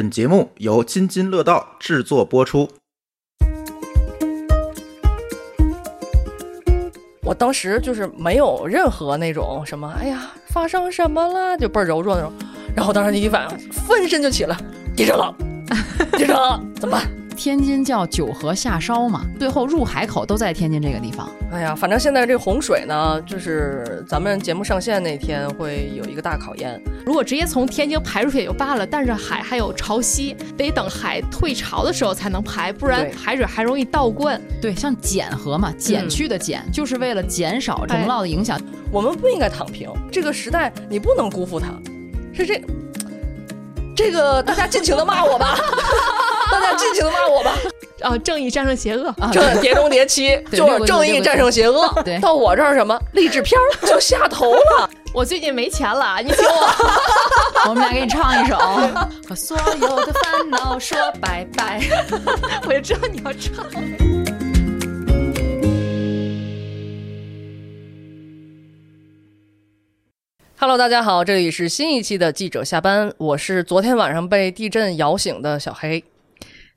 本节目由津津乐道制作播出。我当时就是没有任何那种什么，哎呀，发生什么了，就倍儿柔弱那种。然后当时第一反应，翻身就起来，地震了，地震了，怎么办？天津叫九河下梢嘛，最后入海口都在天津这个地方。哎呀，反正现在这洪水呢，就是咱们节目上线那天会有一个大考验。如果直接从天津排出去也就罢了，但是海还有潮汐，得等海退潮的时候才能排，不然海水还容易倒灌。对，像减河嘛，减去的减，就是为了减少洪涝的影响。我们不应该躺平，这个时代你不能辜负它，是这。这个大家尽情的骂我吧，大家尽情的骂我吧。啊，正义战胜邪恶。啊，这《碟中谍七》就是正义战胜邪恶。对到我这儿什么励志片儿就下头了。我最近没钱了，你请我。我们俩给你唱一首。和所有的烦恼说拜拜。我就知道你要唱。Hello，大家好，这里是新一期的记者下班，我是昨天晚上被地震摇醒的小黑。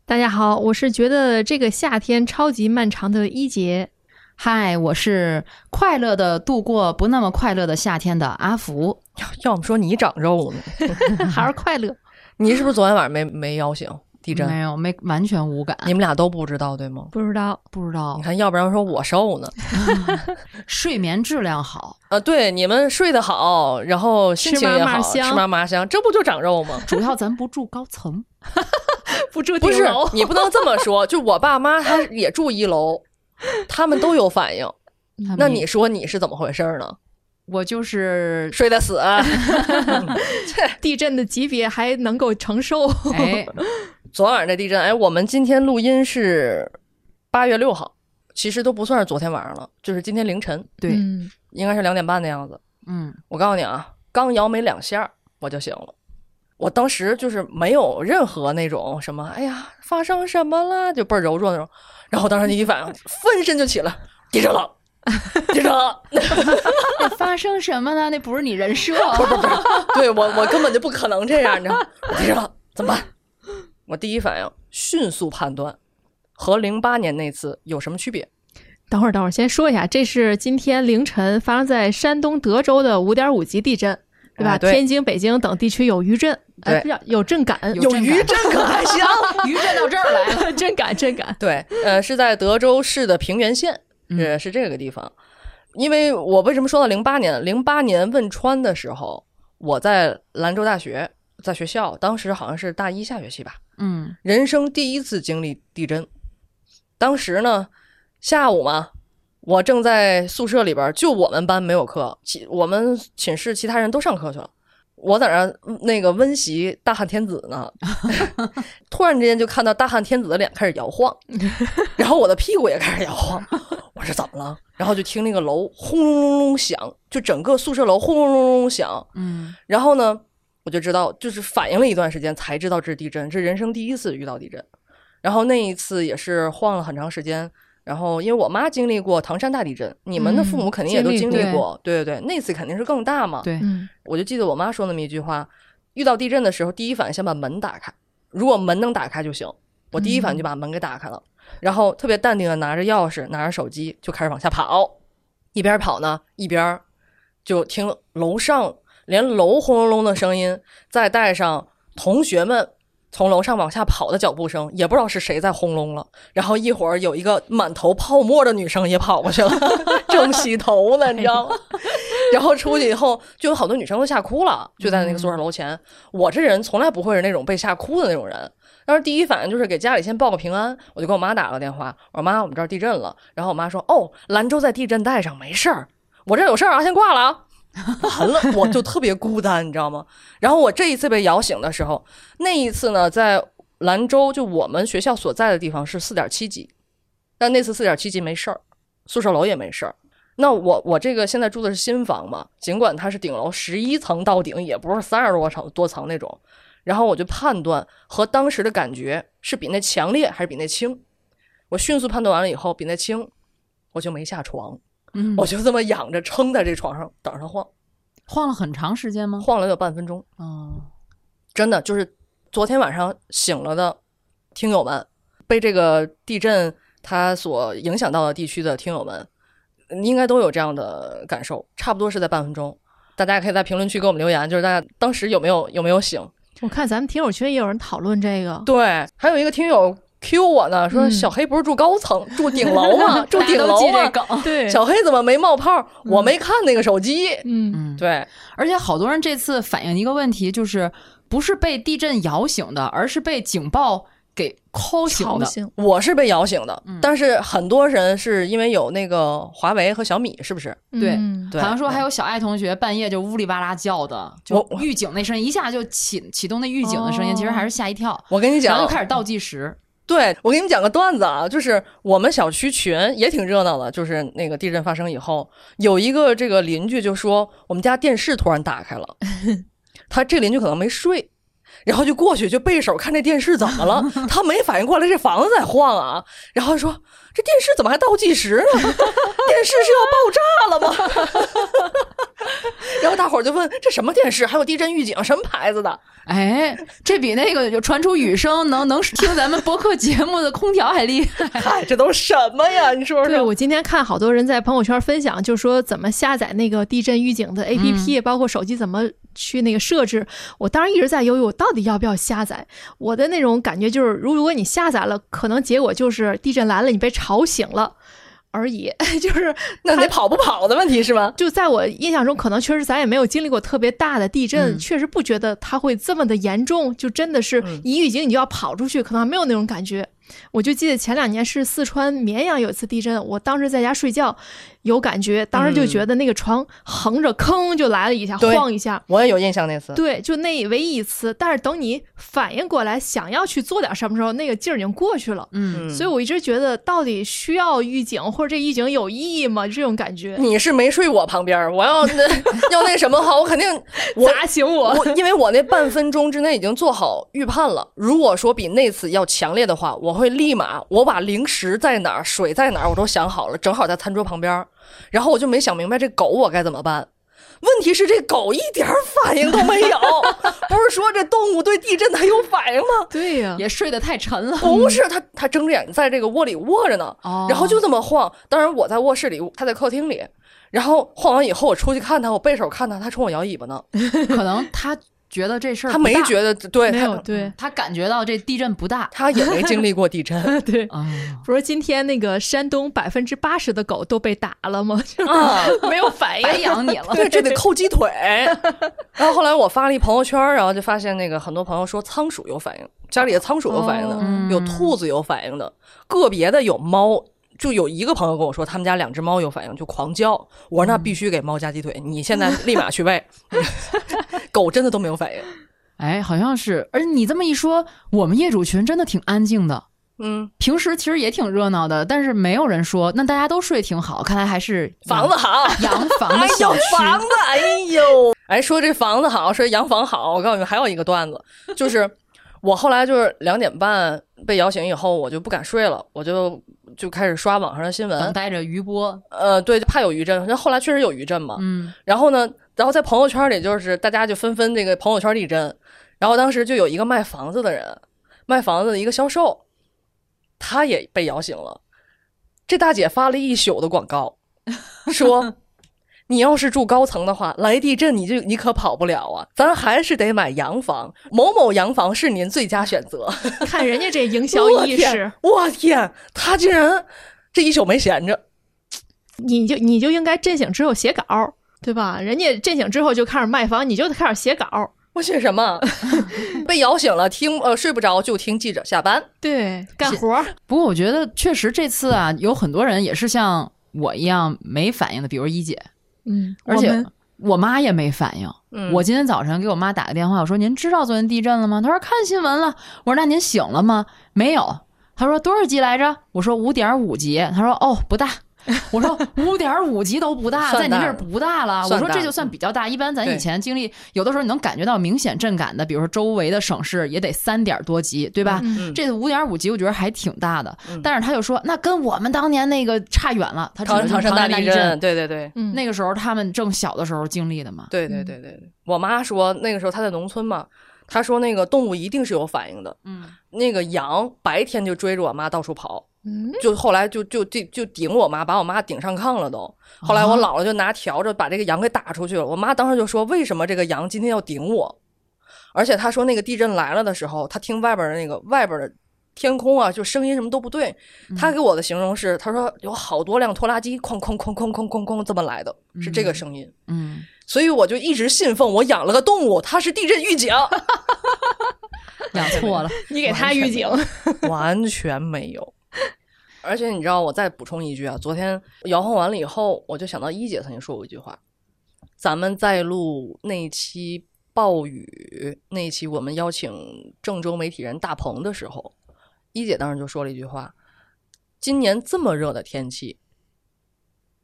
大家好，我是觉得这个夏天超级漫长的一杰。嗨，我是快乐的度过不那么快乐的夏天的阿福。要么说你长肉呢，还是快乐。你是不是昨天晚上没没摇醒地震？没有，没完全无感。你们俩都不知道对吗？不知道，不知道你看，要不然说我瘦呢。睡眠质量好，啊，对，你们睡得好，然后心情也好，吃嘛嘛香吃嘛嘛香，这不就长肉吗？主要咱不住高层。不住不是顶楼，你不能这么说。就我爸妈他也住一楼，他们都有反应。那你说你是怎么回事呢？我就是睡得死？啊地震的级别还能够承受。哎，昨晚这地震，哎，我们今天录音是八月六号，其实都不算是昨天晚上了，就是今天凌晨，对，嗯应该是两点半的样子。嗯，我告诉你啊，刚摇没两下我就醒了。我当时就是没有任何那种什么，哎呀，发生什么了，就倍儿柔弱那种。然后当时第一反应，翻身就起来，地震了，地震了。那发生什么呢？那不是你人设。不是不是，对我我根本就不可能这样，你知道吗？地震了，怎么办？我第一反应迅速判断，和零八年那次有什么区别？等会儿，等会儿，先说一下，这是今天凌晨发生在山东德州的五点五级地震，对吧？哎对天津、北京等地区有余震，哎，对有震感，有余震可还行？余震到这儿来了。震感，震感。对，呃，是在德州市的平原县，嗯呃，是这个地方。因为我为什么说到零八年？零八年汶川的时候，我在兰州大学，在学校，当时好像是大一下学期吧，嗯人生第一次经历地震。当时呢，下午嘛，我正在宿舍里边儿，就我们班没有课，其我们寝室其他人都上课去了。我在那那个温习大汉天子呢，突然之间就看到大汉天子的脸开始摇晃，然后我的屁股也开始摇晃。我说怎么了？然后就听那个楼轰隆隆隆响，就整个宿舍楼轰隆隆隆响。嗯然后呢，我就知道，就是反应了一段时间才知道这是地震，这人生第一次遇到地震。然后那一次也是晃了很长时间。然后因为我妈经历过唐山大地震，你们的父母肯定也都经经历历过，对对对，那次肯定是更大嘛。对，嗯，我就记得我妈说那么一句话：遇到地震的时候，第一反应先把门打开，如果门能打开就行。我第一反应就把门给打开了，然后特别淡定的拿着钥匙，拿着手机就开始往下跑，一边跑呢一边就听楼上连楼轰隆隆的声音，再带上同学们。从楼上往下跑的脚步声，也不知道是谁在轰隆了。然后一会儿有一个满头泡沫的女生也跑过去了，正洗头呢，你知道吗？然后出去以后，就有好多女生都吓哭了，就在那个宿舍楼前。我这人从来不会是那种被吓哭的那种人，当时第一反应就是给家里先报个平安，我就给我妈打了个电话，我说妈，我们这儿地震了。然后我妈说，哦，兰州在地震带上，没事儿，我这有事儿啊，先挂了啊。完了，我就特别孤单，你知道吗？然后我这一次被摇醒的时候，那一次呢，在兰州，就我们学校所在的地方是四点七级，但那次四点七级没事儿，宿舍楼也没事儿。那我我这个现在住的是新房嘛，尽管它是顶楼十一层到顶，也不是三十多层多层那种。然后我就判断和当时的感觉是比那强烈还是比那轻。我迅速判断完了以后，比那轻，我就没下床，嗯，我就这么仰着撑在这床上等着它晃，晃了很长时间吗？晃了有半分钟。哦，真的就是昨天晚上醒了的听友们，被这个地震它所影响到的地区的听友们，应该都有这样的感受，差不多是在半分钟。大家也可以在评论区给我们留言，就是大家当时有没有有没有醒？我看咱们听友群也有人讨论这个，对，还有一个听友 Q 我呢，说嗯。小黑不是住高层，住顶楼吗？住顶楼吗？对，小黑怎么没冒泡？我没看那个手机。嗯，嗯，对，而且好多人这次反映一个问题，就是不是被地震摇醒的，而是被警报给敲醒的。醒，我是被摇醒的，嗯。但是很多人是因为有那个华为和小米，是不是？对。嗯对，好像说还有小爱同学半夜就呜里哇啦叫的，就我预警那声音一下就启启动那预警的声音，哦。其实还是吓一跳，我跟你讲。然后就，开始倒计时。对我给你们讲个段子啊，就是我们小区群也挺热闹的，就是那个地震发生以后，有一个这个邻居就说我们家电视突然打开了，他这邻居可能没睡。然后就过去就背手看这电视怎么了，他没反应过来这房子在晃啊，然后说这电视怎么还倒计时呢？电视是要爆炸了吗？然后大伙儿就问这什么电视？还有地震预警，什么牌子的？哎，这比那个就传出雨声能能听咱们播客节目的空调还厉害。嗨，这都什么呀？你说说对，我今天看好多人在朋友圈分享，就说怎么下载那个地震预警的 APP，、包括手机怎么去那个设置。我当时一直在犹豫，我到底要不要下载。我的那种感觉就是，如如果你下载了，可能结果就是地震来了，你被吵醒了而已。就是那得跑不跑的问题是吗？就在我印象中，可能确实咱也没有经历过特别大的地震，嗯确实不觉得它会这么的严重。就真的是嗯一预警你就要跑出去，可能还没有那种感觉。我就记得前两年是四川绵阳有一次地震，我当时在家睡觉，有感觉，当时就觉得那个床横着吭就来了一下，对晃一下。我也有印象那次。对，就那唯一一次，但是等你反应过来想要去做点什么时候，那个劲儿已经过去了。嗯，嗯，所以我一直觉得，到底需要预警，或者这预警有意义吗？这种感觉，你是没睡我旁边儿，我要那要那什么好，我肯定 我砸醒我。我，因为我那半分钟之内已经做好预判了。如果说比那次要强烈的话，我会立马我把零食在哪儿、水在哪儿我都想好了，正好在餐桌旁边儿。然后我就没想明白这狗我该怎么办。问题是这狗一点儿反应都没有，不是说这动物对地震它有反应吗？对呀、也睡得太沉了。不是，它它睁着眼在这个窝里卧着呢，哦然后就这么晃。当然我在卧室里，它在客厅里。然后晃完以后，我出去看它，我背手看它，它冲我摇尾巴呢。可能他觉得这事儿他没觉得，对，没有对他感觉到这地震不大 他也没经历过地震 对。啊。不是今天那个山东百分之八十的狗都被打了吗？啊，没有反应。白养你了，对，这得扣鸡腿。然后后来我发了一朋友圈，然后就发现那个很多朋友说仓鼠有反应，家里的仓鼠有反应的，哦有兔子有反应的，个别的有猫。就有一个朋友跟我说，他们家两只猫有反应，就狂叫。我说那必须给猫加鸡腿，你现在立马去喂。狗真的都没有反应。哎，好像是。而你这么一说，我们业主群真的挺安静的。嗯，平时其实也挺热闹的，但是没有人说。那大家都睡挺好，看来还是房子好，洋房的小区。房子，哎呦，哎说这房子好，说洋房好。我告诉你们，还有一个段子，就是我后来就是两点半被摇醒以后，我就不敢睡了，我就就开始刷网上的新闻。等待着余波。呃，对，就怕有余震。那后后来确实有余震嘛。嗯，然后呢，然后在朋友圈里，就是大家就纷纷这个朋友圈地震。然后当时就有一个卖房子的人，卖房子的一个销售，他也被摇醒了。这大姐发了一宿的广告，说：“你要是住高层的话，来地震你就你可跑不了啊，咱还是得买洋房，某某洋房是您最佳选择。”看人家这营销 意识，，我天，他竟然这一宿没闲着。你就你就应该震醒之后写稿，对吧？人家震醒之后就开始卖房，你就得开始写稿。我写什么？被摇醒了，听呃睡不着就听记者下班。对，干活儿。不过我觉得确实这次啊，有很多人也是像我一样没反应的，比如一姐，嗯，而且我妈也没反应。嗯我今天早晨给我妈打个电话，我说您知道昨天地震了吗？她说看新闻了。我说那您醒了吗？没有。她说多少级来着？我说五点五级。她说哦不大。我说五点五级都不大，算在您这儿不大了。我说这就算比较大，一般咱以前经历，有的时候你能感觉到明显震感的，比如说周围的省市也得三点多级，对吧？嗯这五点五级我觉得还挺大的，嗯但是他就说那跟我们当年那个差远了。唐就是唐山大地震，对对对嗯，那个时候他们正小的时候经历的嘛。对对对对对，我妈说那个时候她在农村嘛，他说那个动物一定是有反应的。嗯，那个羊白天就追着我妈到处跑，嗯，就后来就就就就顶我妈，把我妈顶上炕了都。后来我姥姥就拿笤帚把这个羊给打出去了。我妈当时就说：“为什么这个羊今天要顶我？”而且她说那个地震来了的时候，她听外边的那个外边的天空啊，就声音什么都不对。她给我的形容是，她说有好多辆拖拉机哐哐哐哐哐哐哐这么来的，是这个声音。嗯，所以我就一直信奉我养了个动物，它是地震预警，养错了，你给他预警，完全没有。而且你知道，我再补充一句啊，昨天摇晃完了以后，我就想到一姐曾经说过一句话，咱们在录那一期暴雨那一期，我们邀请郑州媒体人大鹏的时候，一姐当时就说了一句话：今年这么热的天气，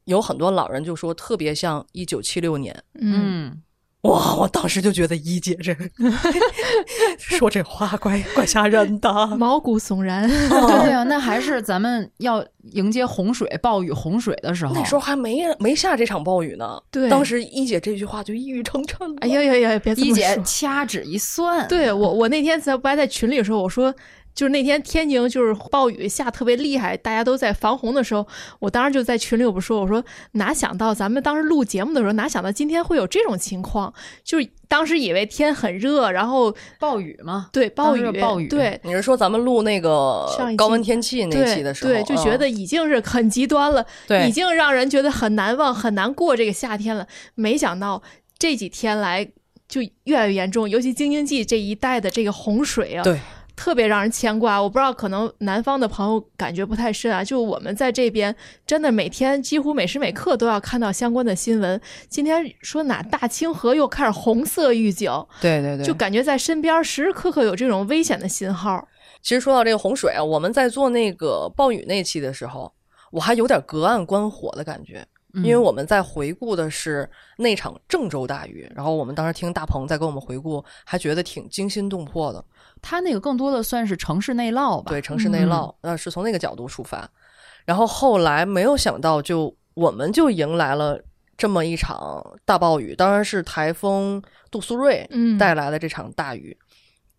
有很多老人就说特别像一九七六年。嗯，嗯，哇！我当时就觉得一姐这 说这话怪怪吓人的。毛骨悚然。对呀，那还是咱们要迎接洪水、暴雨、洪水的时候。那时候还没没下这场暴雨呢。对当时一姐这句话就一语成谶了。哎呀呀呀，别一姐。掐指一算，对我，我那天在不还在群里的时候，我说。就是那天天津就是暴雨下特别厉害，大家都在防洪的时候，我当时就在群里我不说，我说哪想到咱们当时录节目的时候，哪想到今天会有这种情况？就是当时以为天很热，然后暴雨嘛，对暴雨暴雨对你是说咱们录那个高温天气那期的时候，对，就觉得嗯已经是很极端了，对已经让人觉得很难忘、很难过这个夏天了。没想到这几天来就越来越严重，尤其京津冀这一带的这个洪水啊，对特别让人牵挂。我不知道，可能南方的朋友感觉不太深啊。就我们在这边，真的每天几乎每时每刻都要看到相关的新闻。今天说哪大清河又开始红色预警，对对对，就感觉在身边时时刻刻有这种危险的信号。其实说到这个洪水啊，我们在做那个暴雨那期的时候，我还有点隔岸观火的感觉。嗯因为我们在回顾的是那场郑州大雨，然后我们当时听大鹏在给我们回顾，还觉得挺惊心动魄的。它那个更多的算是城市内涝吧。对，城市内涝，呃，是从那个角度出发。然后后来没有想到就，我们就迎来了这么一场大暴雨，当然是台风杜苏芮嗯带来的这场大雨。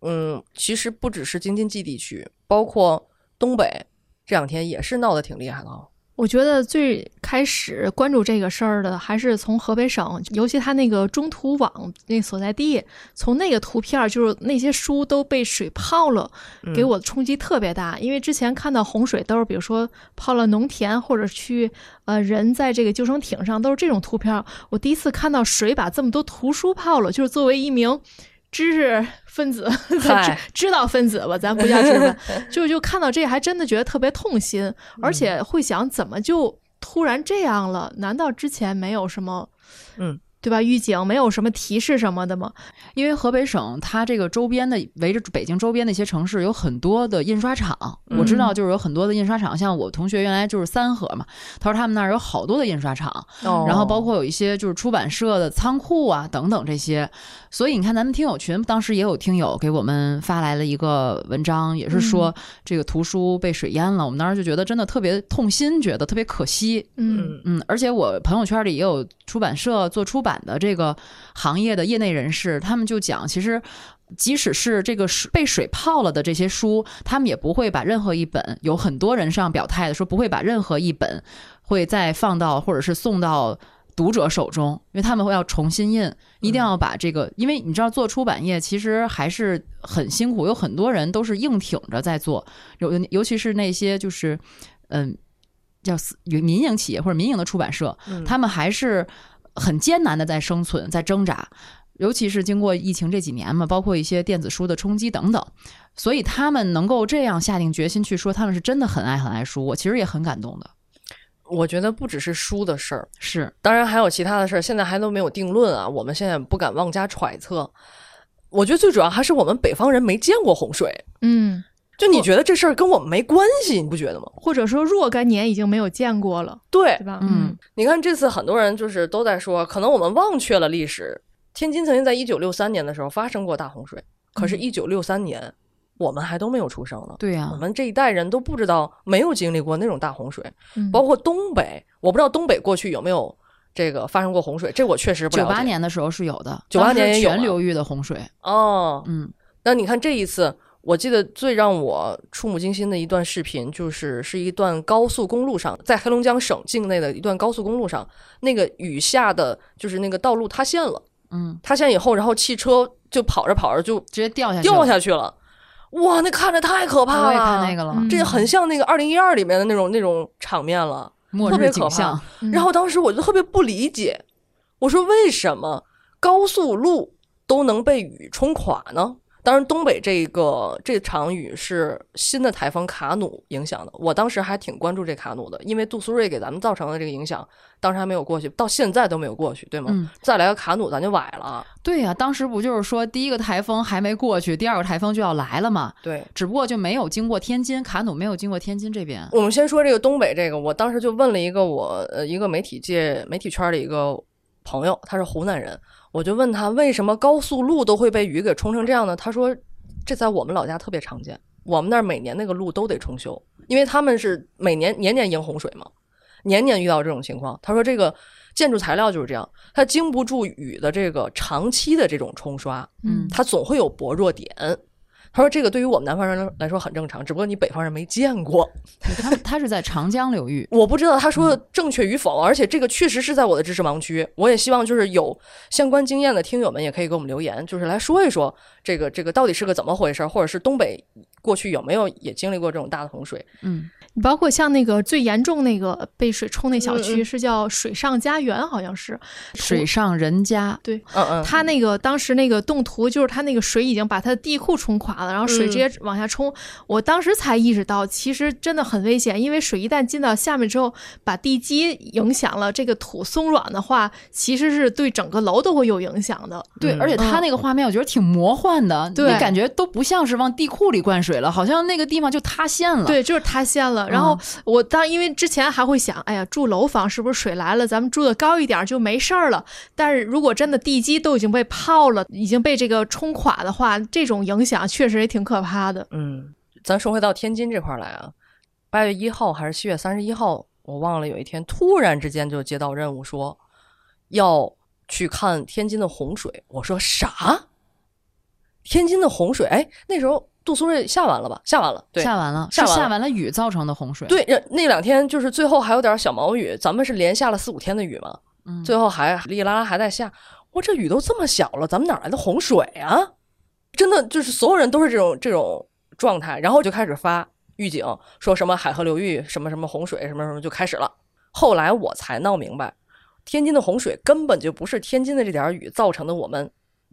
嗯，其实不只是京津冀地区，包括东北这两天也是闹得挺厉害的啊。我觉得最开始关注这个事儿的还是从河北省，尤其他那个中图网那所在地，从那个图片儿就是那些书都被水泡了，嗯给我的冲击特别大。因为之前看到洪水都是比如说泡了农田，或者去呃人在这个救生艇上都是这种图片儿。我第一次看到水把这么多图书泡了，就是作为一名。知识分子，嗨知知道分子吧，咱不叫知识分，就就看到这还真的觉得特别痛心，而且会想怎么就突然这样了？难道之前没有什么，嗯，对吧？预警没有什么提示什么的吗？因为河北省它这个周边的围着北京周边的一些城市有很多的印刷厂，嗯我知道就是有很多的印刷厂，像我同学原来就是三河嘛，他说他们那儿有好多的印刷厂，哦然后包括有一些就是出版社的仓库啊等等这些，所以你看咱们听友群当时也有听友给我们发来了一个文章，也是说这个图书被水淹了，我们当时就觉得真的特别痛心，觉得特别可惜，嗯嗯。嗯，而且我朋友圈里也有出版社做出版的这个行业的业内人士，他们就讲，其实即使是这个水被水泡了的这些书，他们也不会把任何一本，有很多人上表态的说不会把任何一本会再放到或者是送到。读者手中，因为他们会要重新印，一定要把这个，因为你知道做出版业其实还是很辛苦，有很多人都是硬挺着在做，尤尤其是那些就是嗯叫私民营企业或者民营的出版社，嗯他们还是很艰难的在生存，在挣扎。尤其是经过疫情这几年嘛，包括一些电子书的冲击等等，所以他们能够这样下定决心去说他们是真的很爱很爱书，我其实也很感动的。我觉得不只是书的事儿，是，当然还有其他的事儿，现在还都没有定论啊。我们现在不敢妄加揣测。我觉得最主要还是我们北方人没见过洪水，嗯，就你觉得这事儿跟我们没关系，你不觉得吗？或者说若干年已经没有见过了，对对，吧？嗯，你看这次很多人就是都在说，可能我们忘却了历史。天津曾经在一九六三年的时候发生过大洪水，可是，一九六三年我们还都没有出生呢。对呀、我们这一代人都不知道，没有经历过那种大洪水，嗯包括东北，我不知道东北过去有没有这个发生过洪水，这我确实不了九。八年的时候是有的，九八年也有啊全流域的洪水，哦，嗯那你看这一次，我记得最让我触目惊心的一段视频，就是是一段高速公路上，在黑龙江省境内的一段高速公路上，那个雨下的就是那个道路塌陷了，嗯，塌陷以后，然后汽车就跑着跑着就直接掉下去掉下去了，哇，那看着太可怕了！我也看那个了，嗯这很像那个二零一二里面的那种那种场面了。特别可怕，嗯然后当时我就特别不理解，我说为什么高速路都能被雨冲垮呢？当然，东北这个这场雨是新的台风卡努影响的。我当时还挺关注这卡努的，因为杜苏芮给咱们造成的这个影响，当时还没有过去，到现在都没有过去，对吗？嗯，再来个卡努，咱就崴了。对呀、当时不就是说第一个台风还没过去，第二个台风就要来了嘛？对，只不过就没有经过天津，卡努没有经过天津这边。我们先说这个东北这个，我当时就问了一个我呃一个媒体界媒体圈的一个朋友，他是湖南人，我就问他为什么高速路都会被雨给冲成这样呢？他说这在我们老家特别常见，我们那儿每年那个路都得重修，因为他们是每年年年迎洪水嘛，年年遇到这种情况。他说这个建筑材料就是这样，它经不住雨的这个长期的这种冲刷，嗯它总会有薄弱点。他说这个对于我们南方人来说很正常，只不过你北方人没见过。他他是在长江流域，我不知道他说的正确与否，而且这个确实是在我的知识盲区。我也希望就是有相关经验的听友们也可以给我们留言，就是来说一说这个这个到底是个怎么回事，或者是东北过去有没有也经历过这种大的洪水？嗯，你包括像那个最严重那个被水冲那小嗯区嗯是叫水上家园，好像是。水上人家，对嗯嗯，他那个当时那个动图就是他那个水已经把他的地库冲垮了，然后水嗯直接往下冲。我当时才意识到，其实真的很危险，因为水一旦进到下面之后，把地基影响了，这个土松软的话，其实是对整个楼都会有影响的。对，嗯而且他那个画面我觉得挺魔幻的，对你感觉都不像是往地库里灌水了，好像那个地方就塌陷了。，对，就是塌陷了。然后我当因为之前还会想，哎呀，住楼房是不是水来了，咱们住的高一点就没事儿了。但是如果真的地基都已经被泡了，已经被这个冲垮的话，这种影响确实也挺可怕的。嗯，咱说回到天津这块儿来啊，八月一号还是七月三十一号，我忘了。有一天突然之间就接到任务说要去看天津的洪水，我说啥？天津的洪水？哎，那时候杜苏芮下完了吧？下完了，对，下完了，下完了是下完了雨造成的洪水。，对，那那两天就是最后还有点小毛雨，咱们是连下了四五天的雨嘛，嗯，最后还哩哩啦啦还在下。我这雨都这么小了，咱们哪来的洪水啊？真的就是所有人都是这种这种状态，然后就开始发预警，说什么海河流域什么什么洪水什么什么就开始了。后来我才闹明白，天津的洪水根本就不是天津的这点雨造成的我们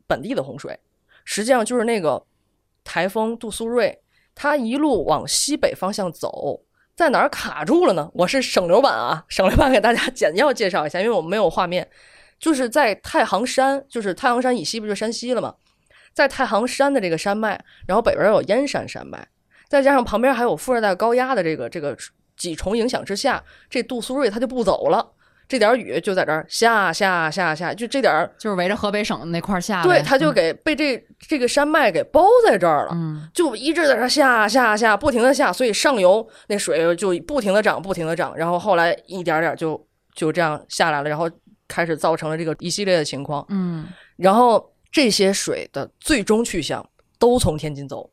本地的洪水，实际上就是那个台风杜苏芮，它一路往西北方向走，在哪儿卡住了呢？我是省流版啊，省流版给大家简要介绍一下，因为我们没有画面，就是在太行山，就是太行山以西不就山西了吗？在太行山的这个山脉，然后北边有燕山山脉，再加上旁边还有副热带高压的这个这个几重影响之下，这杜苏芮它就不走了，这点雨就在这儿下下下下，就这点儿，就是围着河北省那块儿下。对，它就给被这这个山脉给包在这儿了。嗯，就一直在这下下下，不停的下，所以上游那水就不停的涨，不停的涨，然后后来一点点就就这样下来了，然后开始造成了这个一系列的情况，嗯，然后这些水的最终去向都从天津走，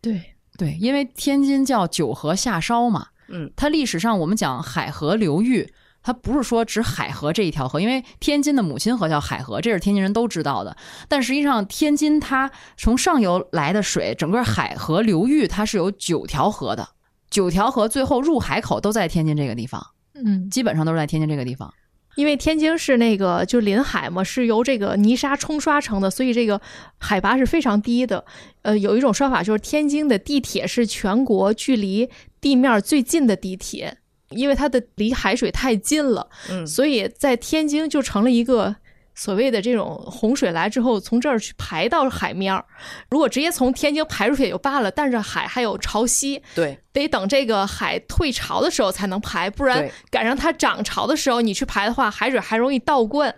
对，对，因为天津叫九河下梢嘛，嗯，它历史上我们讲海河流域，它不是说指海河这一条河，因为天津的母亲河叫海河，这是天津人都知道的。但实际上，天津它从上游来的水，整个海河流域它是有九条河的，九条河最后入海口都在天津这个地方，嗯，基本上都是在天津这个地方。因为天津是那个就临海嘛，是由这个泥沙冲刷成的，所以这个海拔是非常低的。呃，有一种说法就是天津的地铁是全国距离地面最近的地铁，因为它的离海水太近了，嗯所以在天津就成了一个。所谓的这种洪水来之后，从这儿去排到海面儿，如果直接从天津排出去也就罢了，但是海还有潮汐，对得等这个海退潮的时候才能排，不然。赶上它涨潮的时候，你去排的话，海水还容易倒灌。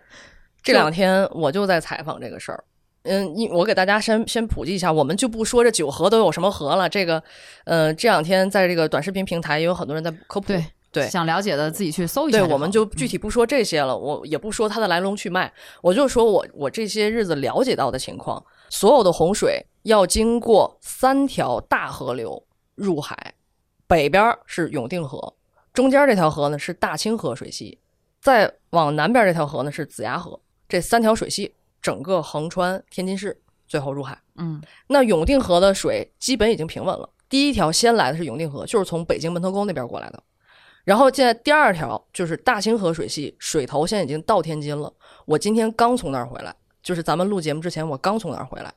这两天我就在采访这个事儿。嗯，你我给大家先先普及一下，我们就不说这九河都有什么河了。这个，呃，这两天在这个短视频平台也有很多人在科普。对，对想了解的自己去搜一下对，我们就具体不说这些了，我也不说它的来龙去脉，我就说我我这些日子了解到的情况，所有的洪水要经过三条大河流入海，北边是永定河，中间这条河呢是大清河水系，再往南边这条河呢是子牙河，这三条水系整个横穿天津市，最后入海。嗯那永定河的水基本已经平稳了。第一条先来的是永定河，就是从北京门头沟那边过来的。然后现在第二条就是大清河水系，水头现在已经到天津了。我今天刚从那儿回来，就是咱们录节目之前，我刚从那儿回来，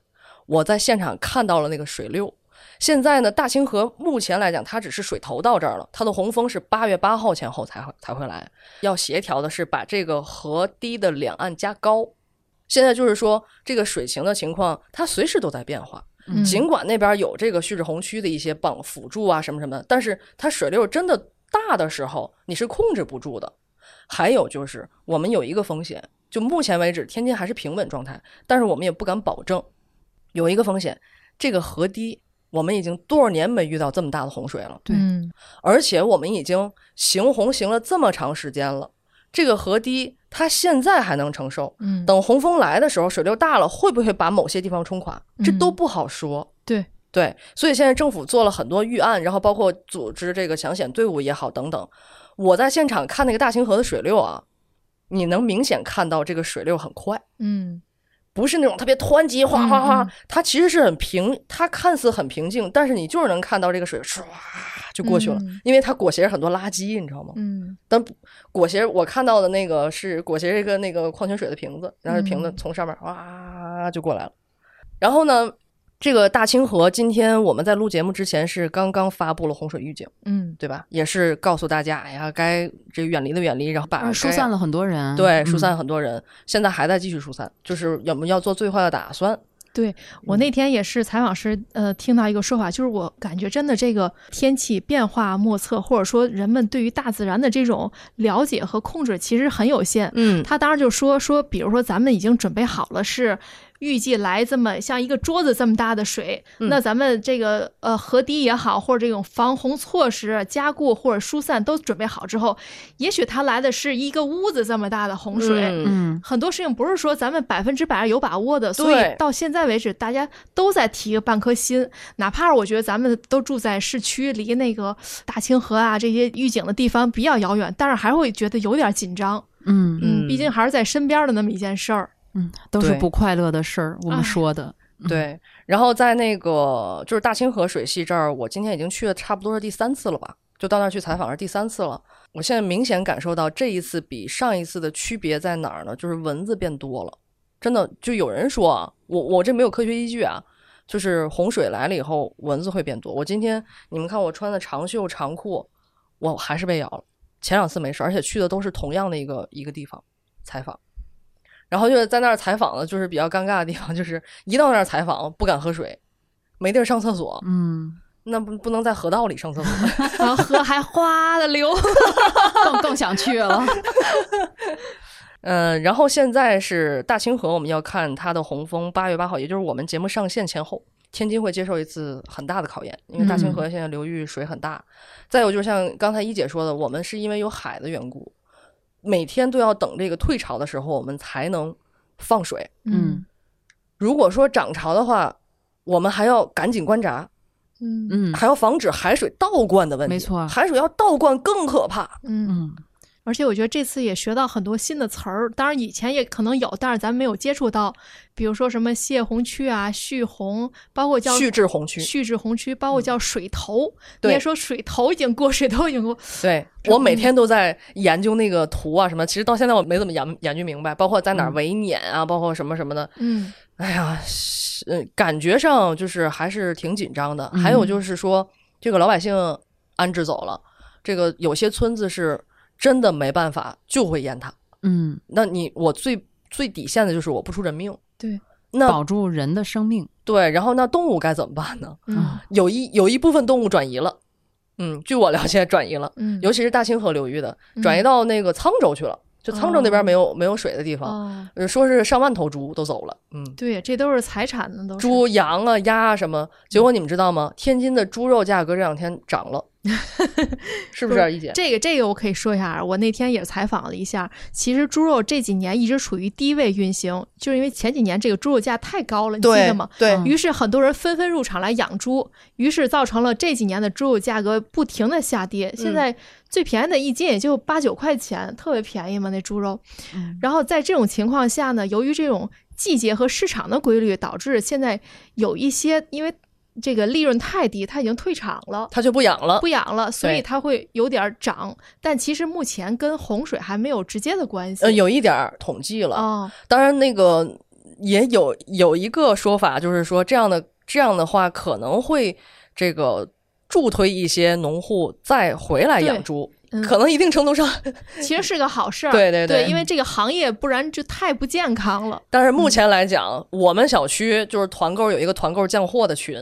我在现场看到了那个水溜。现在呢，大清河目前来讲，它只是水头到这儿了，它的洪峰是八月八号前后才会才会来。要协调的是把这个河堤的两岸加高。现在就是说，这个水情的情况，它随时都在变化。嗯尽管那边有这个蓄滞洪区的一些帮辅助啊什么什么的，但是它水流真的大的时候，你是控制不住的。还有就是我们有一个风险，就目前为止天津还是平稳状态，但是我们也不敢保证。有一个风险，这个河堤我们已经多少年没遇到这么大的洪水了，对嗯而且我们已经行洪行了这么长时间了，这个河堤它现在还能承受，嗯，等洪峰来的时候，水流大了，会不会把某些地方冲垮？这嗯都不好说。对对，所以现在政府做了很多预案，然后包括组织这个抢险队伍也好等等。我在现场看那个大清河的水流啊，你能明显看到这个水流很快，嗯不是那种特别湍急哗哗哗，嗯嗯它其实是很平，它看似很平静，但是你就是能看到这个水唰就过去了，嗯因为它裹挟着很多垃圾，你知道吗？嗯但裹挟我看到的那个是裹挟着一个那个矿泉水的瓶子，然后这瓶子嗯从上面哇就过来了。然后呢，这个大清河今天我们在录节目之前是刚刚发布了洪水预警，嗯对吧？也是告诉大家，哎呀，该这远离的远离，然后把而疏散了很多人，对疏嗯散很多人，现在还在继续疏散，就是我们要做最坏的打算。对我那天也是采访时，呃，听到一个说法，就是我感觉真的这个天气变化莫测，或者说人们对于大自然的这种了解和控制其实很有限。嗯，他当时就说说，比如说咱们已经准备好了，是预计来这么像一个桌子这么大的水，嗯那咱们这个呃河堤也好，或者这种防洪措施加固或者疏散都准备好之后，也许它来的是一个屋子这么大的洪水。嗯嗯很多事情不是说咱们百分之百有把握的，所以到现在为止，大家都在提半颗心。哪怕我觉得咱们都住在市区，离那个大清河啊这些预警的地方比较遥远，但是还会觉得有点紧张。嗯嗯毕竟还是在身边的那么一件事儿。嗯，都是不快乐的事儿，我们哎说的，对，然后在那个就是大清河水系这儿，我今天已经去了差不多是第三次了吧，就到那儿去采访是第三次了。我现在明显感受到这一次比上一次的区别在哪儿呢？就是蚊子变多了，真的就有人说啊，我我这没有科学依据啊，就是洪水来了以后蚊子会变多。我今天你们看我穿的长袖长裤，我还是被咬了。前两次没事，而且去的都是同样的一个一个地方采访。然后就是在那儿采访的，就是比较尴尬的地方，就是一到那儿采访不敢喝水，没地儿上厕所，嗯，那不不能在河道里上厕所。然后河还哗的流。更更想去了，嗯，然后现在是大清河，我们要看它的洪峰，八月八号，也就是我们节目上线前后，天津会接受一次很大的考验，因为大清河现在流域水很大。再有就是像刚才一姐说的，我们是因为有海的缘故，每天都要等这个退潮的时候，我们才能放水。嗯如果说涨潮的话，我们还要赶紧观察，嗯嗯还要防止海水倒灌的问题。没错海水要倒灌更可怕。嗯，嗯而且我觉得这次也学到很多新的词儿，当然以前也可能有，但是咱没有接触到，比如说什么泄洪区啊、蓄洪，包括叫蓄滞洪区，蓄滞洪区，包括叫水头。你对也说水头已经过，水头已经过，对我每天都在研究那个图啊什么，其实到现在我没怎么研研究明白，包括在哪儿嗯围碾啊，包括什么什么的。嗯哎呀，是呃，感觉上就是还是挺紧张的。还有就是说，这个老百姓安置走了，这个有些村子是真的没办法，就会淹它。嗯，那你我最最底线的就是我不出人命。对，那保住人的生命，对，然后那动物该怎么办呢？嗯。有一有一部分动物转移了，嗯，据我了解转移了，嗯，尤其是大清河流域的，嗯。转移到那个沧州去了。就沧州那边没有、没有水的地方，说是上万头猪都走了，嗯，对，这都是财产呢，都是。猪、羊啊、鸭啊什么。结果你们知道吗？天津的猪肉价格这两天涨了，是不是一姐？这个这个我可以说一下，我那天也采访了一下，其实猪肉这几年一直处于低位运行，就是因为前几年这个猪肉价太高了，你记得吗？对嗯于是很多人纷纷入场来养猪，于是造成了这几年的猪肉价格不停的下跌。现在最便宜的一斤也就八九块钱，特别便宜嘛那猪肉。嗯然后在这种情况下呢，由于这种季节和市场的规律，导致现在有一些因为这个利润太低，它已经退场了。他就不养了不。养了，所以对它会有点儿涨，但其实目前跟洪水还没有直接的关系。呃，有一点儿统计了，哦，当然那个也有有一个说法，就是说这样的这样的话可能会这个助推一些农户再回来养猪，嗯可能一定程度上，其实是个好事儿。对对对因为这个行业不然就太不健康了。但是目前来讲，我们小区就是团购有一个团购降货的群，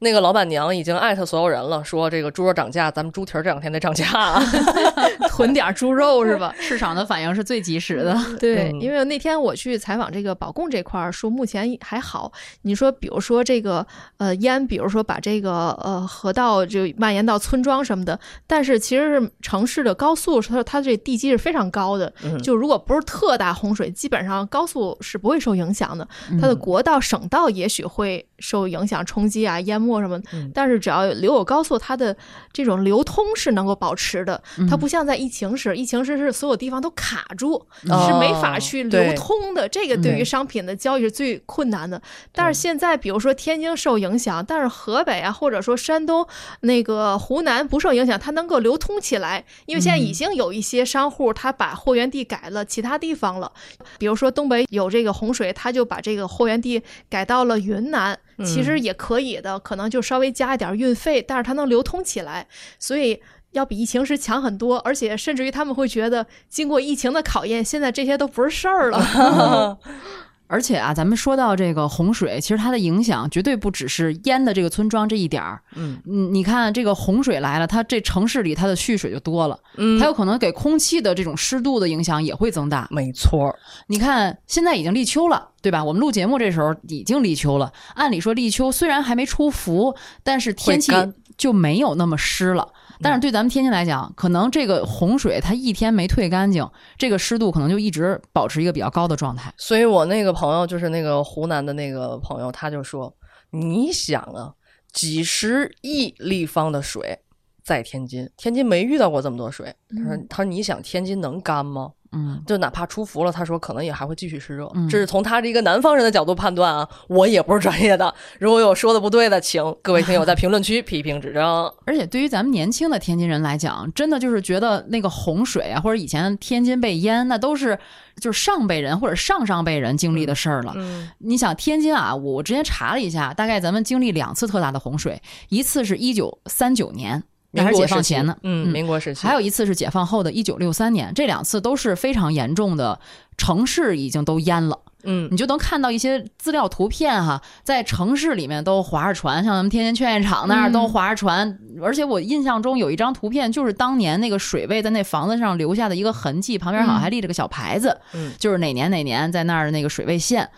那个老板娘已经艾特所有人了，说这个猪肉涨价，咱们猪蹄儿这两天得涨价啊。囤点儿猪肉是吧？市场的反应是最及时的。对，嗯因为那天我去采访这个保供这块儿，说目前还好。你说，比如说这个呃烟，比如说把这个呃河道就蔓延到村庄什么的，但是其实是城市的高速，它它这地基是非常高的。嗯就如果不是特大洪水，基本上高速是不会受影响的。嗯它的国道、省道也许会受影响、冲击啊、淹没什么但是只要留有高速，它的这种流通是能够保持的。嗯它不像在疫情时，疫情时是所有地方都卡住，哦是没法去流通的。这个对于商品的交易是最困难的。但是现在，比如说天津受影响，但是河北啊，或者说山东、那个湖南不受影响，它能够流通起来。因为现在已经有一些商户，他把货源地改了其他地方了，比如说东北有这个洪水，他就把这个货源地改到了云南，其实也可以的，可能就稍微加一点运费，但是它能流通起来，所以。要比疫情时强很多，而且甚至于他们会觉得，经过疫情的考验，现在这些都不是事儿了。而且啊，咱们说到这个洪水，其实它的影响绝对不只是淹的这个村庄这一点儿。嗯嗯，你看这个洪水来了，它这城市里它的蓄水就多了，嗯它有可能给空气的这种湿度的影响也会增大。没错儿，你看现在已经立秋了，对吧？我们录节目这时候已经立秋了。按理说立秋虽然还没出伏，但是天气就没有那么湿了。但是对咱们天津来讲，可能这个洪水它一天没退干净，这个湿度可能就一直保持一个比较高的状态。所以我那个朋友就是那个湖南的那个朋友，他就说：“你想啊，几十亿立方的水在天津，天津没遇到过这么多水。他说：“他说你想天津能干吗？嗯，就哪怕出伏了，他说可能也还会继续湿热。嗯这是从他这一个南方人的角度判断啊，我也不是专业的。如果有说的不对的，请各位听友在评论区 批评指正。而且对于咱们年轻的天津人来讲，真的就是觉得那个洪水啊，或者以前天津被淹，那都是就是上辈人或者上上辈人经历的事儿了。嗯你想天津啊，我我之前查了一下，大概咱们经历两次特大的洪水，一次是一九三九年，那还是解放前呢，嗯，民国时期还有一次是解放后的一九六三年，这两次都是非常严重的，城市已经都淹了。嗯。你就能看到一些资料图片哈，在城市里面都划着船，像咱们天津劝业场那儿嗯。都划着船，而且我印象中有一张图片，就是当年那个水位在那房子上留下的一个痕迹，旁边好像还立着个小牌子，嗯。就是哪年哪年在那儿的那个水位线。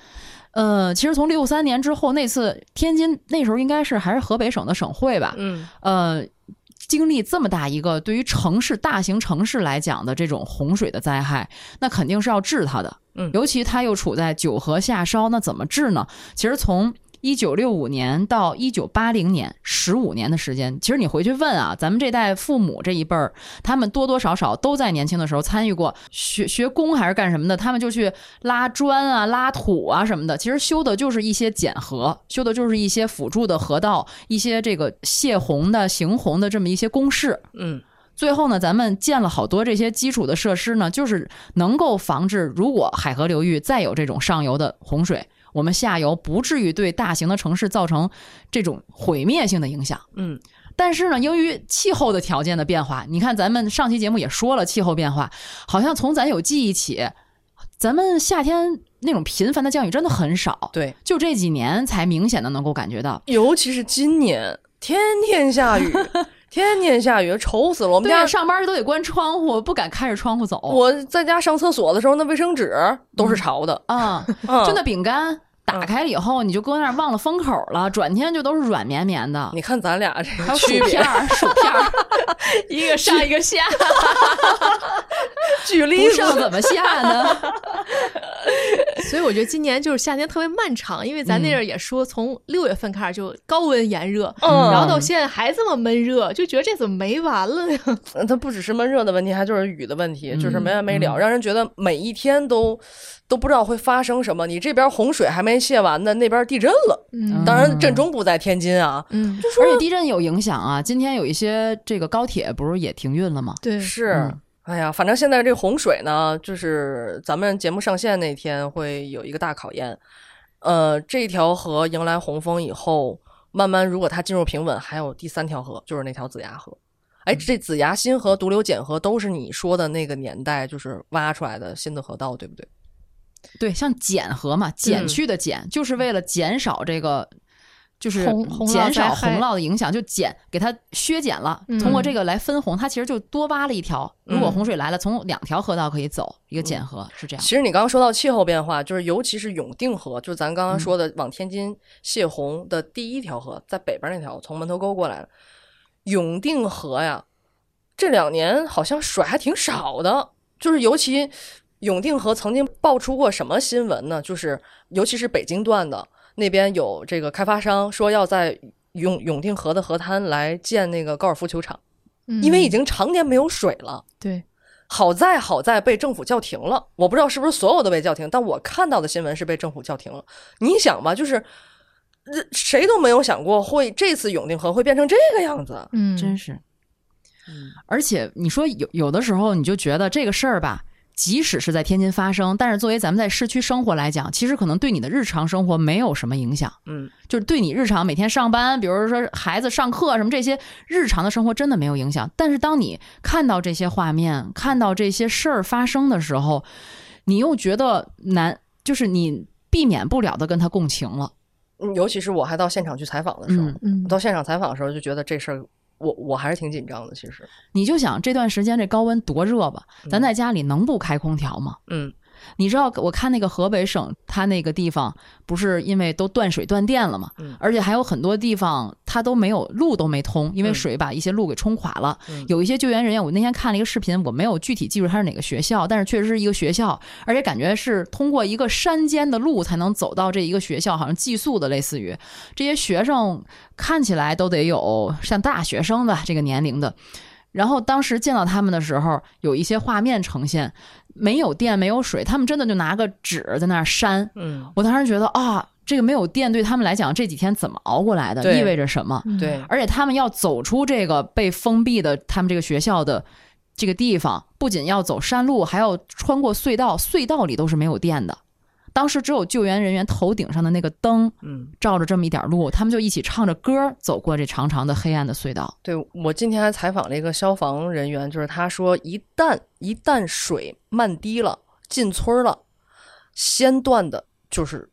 呃，其实从六三年之后，那次天津那时候应该是还是河北省的省会吧，嗯。呃，经历这么大一个对于城市大型城市来讲的这种洪水的灾害，那肯定是要治它的。嗯尤其它又处在九河下梢，那怎么治呢？其实从一九六五年到一九八零年，十五年的时间，其实你回去问啊，咱们这代父母这一辈儿，他们多多少少都在年轻的时候参与过学学工还是干什么的，他们就去拉砖啊、拉土啊什么的。其实修的就是一些简河，修的就是一些辅助的河道，一些这个泄洪的、行洪的这么一些工事。嗯最后呢，咱们建了好多这些基础的设施呢，就是能够防治如果海河流域再有这种上游的洪水，我们下游不至于对大型的城市造成这种毁灭性的影响。嗯但是呢，由于气候的条件的变化，你看咱们上期节目也说了，气候变化好像从咱有记忆起，咱们夏天那种频繁的降雨真的很少，对，就这几年才明显的能够感觉到。尤其是今年天天下雨，天天下雨，愁死了。我们家上班都得关窗户，不敢开着窗户走。我在家上厕所的时候，那卫生纸都是潮的，啊，嗯就那饼干，打开了以后你就搁那儿忘了封口了，转天就都是软绵绵的。你看咱俩这个区别片儿，薯片儿 一个上一个下，举例子不上怎么下呢？所以我觉得今年就是夏天特别漫长，因为咱那阵儿也说从六月份开始就高温炎热，嗯然后到现在还这么闷热，就觉得这怎么没完了呀？呃它不只是闷热的问题，还就是雨的问题，嗯就是没完没了，让人觉得每一天都都不知道会发生什么。你这边洪水还没泄完呢，那边地震了。嗯当然，震中不在天津啊，嗯，而且地震有影响啊。今天有一些这个高铁不是也停运了吗？对，是。嗯哎呀，反正现在这洪水呢，就是咱们节目上线那天会有一个大考验。呃，这条河迎来洪峰以后，慢慢如果它进入平稳，还有第三条河，就是那条子牙河。哎，这子牙新河、独流简河都是你说的那个年代，就是挖出来的新的河道，对不对？对，像减河嘛，减去的减，就是为了减少这个，就是减少洪涝的影响，就减给它削减了，嗯。通过这个来分洪，它其实就多挖了一条。如果嗯。洪水来了，从两条河道可以走，一个减河是这样。其实你刚刚说到气候变化，就是尤其是永定河，就是咱刚刚说的往天津泄洪的第一条河，在北边那条从门头沟过来的。永定河呀，这两年好像水还挺少的，就是尤其永定河曾经爆出过什么新闻呢？就是尤其是北京段的那边有这个开发商说要在永永定河的河滩来建那个高尔夫球场，因为已经常年没有水了。嗯对，好在好在被政府叫停了，我不知道是不是所有都被叫停，但我看到的新闻是被政府叫停了。你想吧，就是呃谁都没有想过会这次永定河会变成这个样子。嗯，真是。而且你说有有的时候你就觉得这个事儿吧，即使是在天津发生，但是作为咱们在市区生活来讲，其实可能对你的日常生活没有什么影响。嗯，就是对你日常每天上班，比如说孩子上课什么这些日常的生活真的没有影响。但是当你看到这些画面，看到这些事儿发生的时候，你又觉得难，就是你避免不了的跟他共情了。嗯尤其是我还到现场去采访的时候，嗯嗯到现场采访的时候就觉得这事儿，我我还是挺紧张的。其实，你就想这段时间这高温多热吧，咱在家里能不开空调吗？嗯你知道，我看那个河北省，它那个地方不是因为都断水断电了嘛，嗯而且还有很多地方它都没有路都没通，因为嗯水把一些路给冲垮了。嗯有一些救援人员，我那天看了一个视频，我没有具体记住它是哪个学校，但是确实是一个学校，而且感觉是通过一个山间的路才能走到这一个学校，好像寄宿的，类似于这些学生看起来都得有像大学生的这个年龄的。然后当时见到他们的时候，有一些画面呈现，没有电，没有水，他们真的就拿个纸在那儿扇。嗯，我当时觉得啊，这个没有电对他们来讲，这几天怎么熬过来的，意味着什么？嗯对，而且他们要走出这个被封闭的他们这个学校的这个地方，不仅要走山路，还要穿过隧道，隧道里都是没有电的。当时只有救援人员头顶上的那个灯嗯，照着这么一点路，他们就一起唱着歌走过这长长的黑暗的隧道。对我今天还采访了一个消防人员，就是他说，一旦一旦水漫堤了，进村了，先断的就是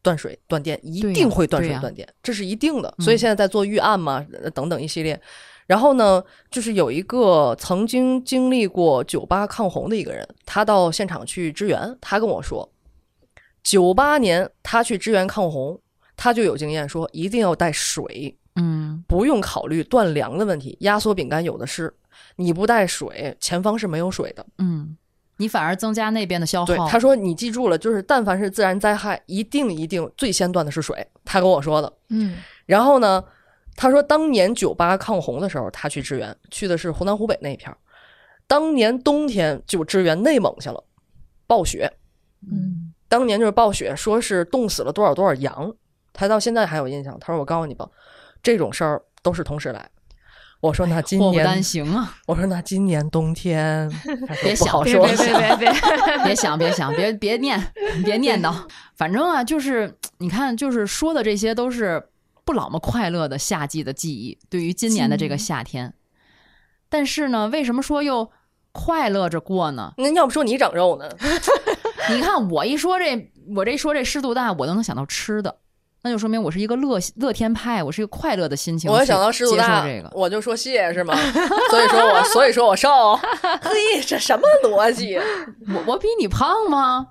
断水断电，一定会断水断电，这是一定的。嗯所以现在在做预案嘛，呃等等一系列。然后呢，就是有一个曾经经历过九八抗洪的一个人，他到现场去支援，他跟我说，九八年他去支援抗洪，他就有经验说一定要带水。嗯，不用考虑断粮的问题，压缩饼干有的是。你不带水，前方是没有水的。嗯，你反而增加那边的消对，耗。他说你记住了，就是但凡是自然灾害，一定一定最先断的是水。他跟我说的。嗯然后呢，他说当年九八抗洪的时候，他去支援，去的是湖南湖北那一片儿。当年冬天就支援内蒙去了，暴雪。嗯当年就是暴雪，说是冻死了多少多少羊，他到现在还有印象。他说：“我告诉你吧，这种事儿都是同时来。”我说：“那今年，行啊！我说那今年冬天，别想别别别 别，别想，别想，别别念，别念叨。反正啊，就是你看，就是说的这些都是不老么快乐的夏季的记忆，对于今年的这个夏天。但是呢，为什么说又快乐着过呢？那要不说你长肉呢？你看我一说这，我这一说这湿度大，我都能想到吃的，那就说明我是一个乐乐天派，我是一个快乐的心情。我想到湿度大，这个，我就说谢是吗？所以说我，所以说我瘦。嘿，这什么逻辑？我我比你胖吗？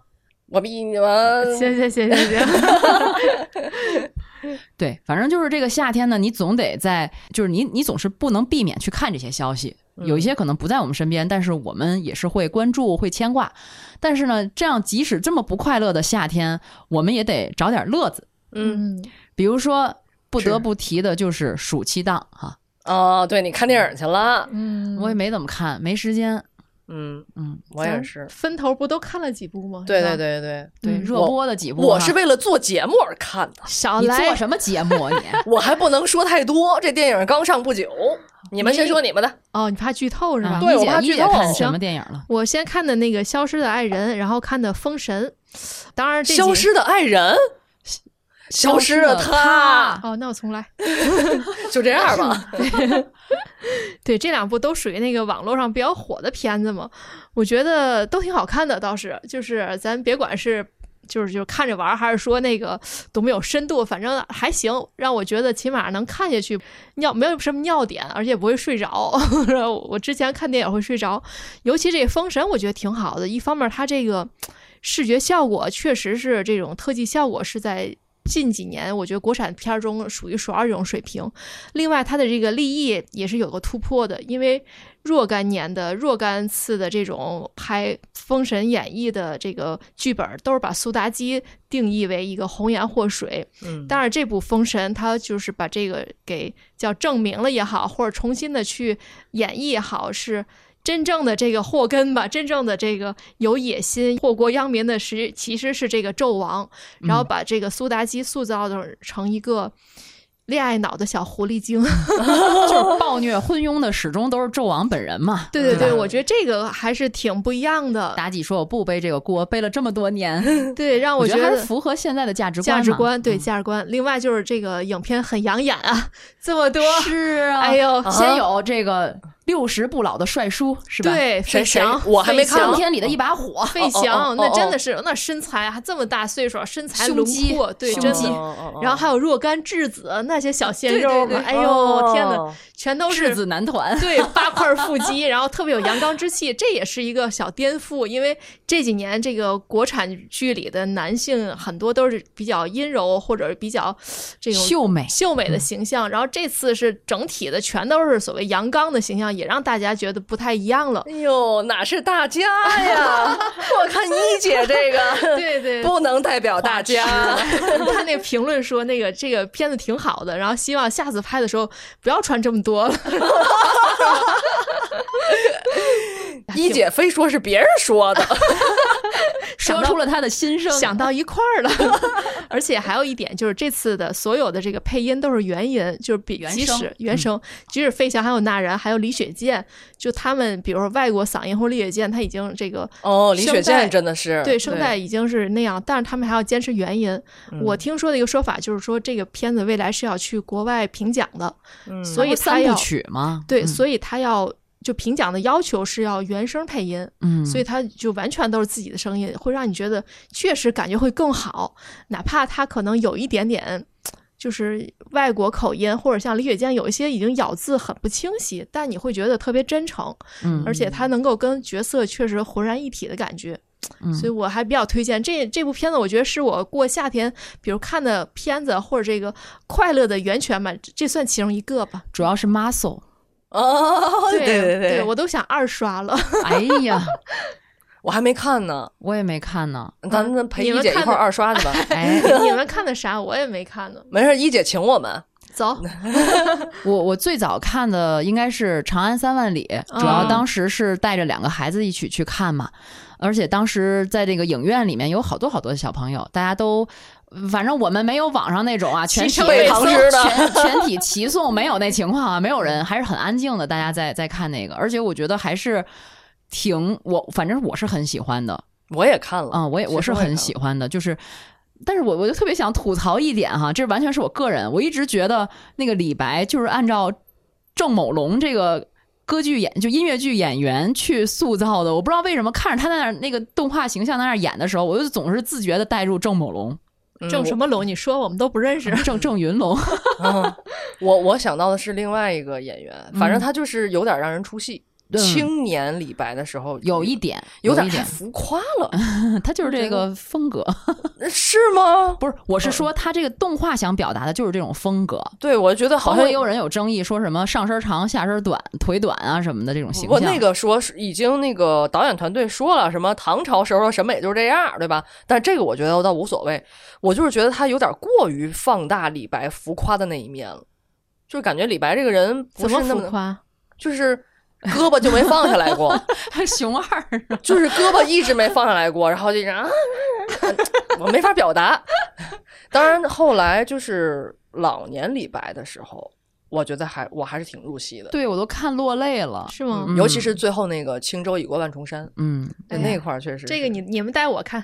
我比你们行行行行行，对，反正就是这个夏天呢，你总得在，就是你你总是不能避免去看这些消息。有一些可能不在我们身边，但是我们也是会关注、会牵挂。但是呢，这样即使这么不快乐的夏天，我们也得找点乐子。嗯，比如说，不得不提的就是暑期档哈，哦，对你看电影去了，嗯，我也没怎么看，没时间。嗯，嗯，我也是，分头不都看了几部吗？对对，对对，对，嗯热播的几部，我是为了做节目而看的，你少来做什么节目啊你？我还不能说太多，这电影刚上不久，你们先说你们的，哦，你怕剧透是吧？啊对我怕剧透看什么电影了？我先看的那个《消失的爱人》，然后看的《封神》，当然消失的爱人，消失了他，哦，那我重来。就这样吧。对，这两部都属于那个网络上比较火的片子嘛，我觉得都挺好看的，倒是就是咱别管是。就是就是看着玩，还是说那个都没有深度，反正还行，让我觉得起码能看下去，尿没有什么尿点，而且不会睡着。我之前看电影会睡着，尤其这个《封神》，我觉得挺好的。一方面，它这个视觉效果确实是这种特技效果是在近几年，我觉得国产片中属一数二这种水平。另外，它的这个立意也是有个突破的，因为若干年的若干次的这种拍《封神演义》的这个剧本，都是把苏妲己定义为一个红颜祸水。嗯，当然，这部《封神》它就是把这个给叫证明了也好，或者重新的去演绎也好，是真正的这个祸根吧，真正的这个有野心、祸国殃民的实其实是这个纣王，然后把这个苏妲己塑造的成一个恋爱脑的小狐狸精。就是暴虐昏庸的，始终都是纣王本人嘛。对 对对，吧我觉得这个还是挺不一样的。妲己说：“我不背这个锅，背了这么多年，对，让我觉得还是符合现在的价值观。价值观，对嗯价值观。另外就是这个影片很养眼啊，这么多，是啊，哎呦，先有这个六十不老的帅叔，是吧？对，费翔，我还没看苍呢天里的一把火，费翔，那真的是那身材还这么大岁数，身材轮廓，对，真的。哦然后还有若干质子那些小鲜肉们，哎呦天哪，全都是质子男团。对，八块腹肌，然后特别有阳刚之气，这也是一个小颠覆。因为这几年这个国产剧里的男性很多都是比较阴柔或者是比较这种秀美，秀美的形象，然后这次是整体的全都是所谓阳刚的形象，也让大家觉得不太一样了。哎呦，哪是大家呀？我看一姐这个 对对，不能代表大家。看那评论说那个这个片子挺好的，然后希望下次拍的时候不要穿这么多了。一姐非说是别人说的，说出了他的心声。想到一块儿了，而且还有一点就是这次的所有的这个配音都是原音，就是比即原声使原声，即使费翔还有那人还有李雪健，就他们比如说外国嗓音或者李雪健，他已经这个哦，李雪健真的是对声带已经是那样，但是他们还要坚持原音。嗯。我听说的一个说法就是说，这个片子未来是要去国外评奖的，嗯所以他三部要曲嘛，对，嗯。所以他要就评奖的要求是要原声配音，嗯，所以他就完全都是自己的声音，会让你觉得确实感觉会更好，哪怕他可能有一点点。就是外国口音，或者像李雪健有一些已经咬字很不清晰，但你会觉得特别真诚，嗯而且他能够跟角色确实浑然一体的感觉。嗯所以我还比较推荐这这部片子。我觉得是我过夏天，比如看的片子或者这个快乐的源泉吧，这这算其中一个吧。主要是 muscle。哦，对对对，我都想二刷了。哎呀，我还没看呢，我也没看呢。咱们陪一姐一块儿二刷去吧。哎，你们看的啥？我也没看呢。没事，一姐请我们。走，我我最早看的应该是《长安三万里》，主要当时是带着两个孩子一起去看嘛，而且当时在这个影院里面有好多好多的小朋友，大家都。反正我们没有网上那种啊，全体齐声背唐诗的。全 全体齐颂，没有那情况啊，没有人，还是很安静的，大家在在看那个，而且我觉得还是挺我，反正我是很喜欢的，我也看了啊、我也我是很喜欢的，就是。但是我我就特别想吐槽一点哈，这完全是我个人，我一直觉得那个李白就是按照郑某龙这个歌剧演就音乐剧演员去塑造的，我不知道为什么看着他在那儿那个动画形象在那儿演的时候，我就总是自觉的带入郑某龙、嗯郑什么龙？你说我们都不认识。郑郑云龙。嗯，我我想到的是另外一个演员，反正他就是有点让人出戏。青年李白的时候，有一点，有点，太浮夸了，他就是这个风格。是吗？不是，我是说他这个动画想表达的就是这种风格。对，我觉得好像也有人有争议，说什么上身长下身短、腿短啊什么的这种形象。我那个说是已经那个导演团队说了，什么唐朝时候的审美就是这样，对吧？但这个我觉得倒无所谓，我就是觉得他有点过于放大李白浮夸的那一面了，就是感觉李白这个人不是那么，浮夸？就是胳膊就没放下来过，熊二是吧就是胳膊一直没放下来过，然后就啊，我没法表达。当然后来就是老年李白的时候，我觉得还我还是挺入戏的，对我都看落泪了，是吗嗯尤其是最后那个轻舟已过万重山。嗯，那块儿确实这个你你们带我看，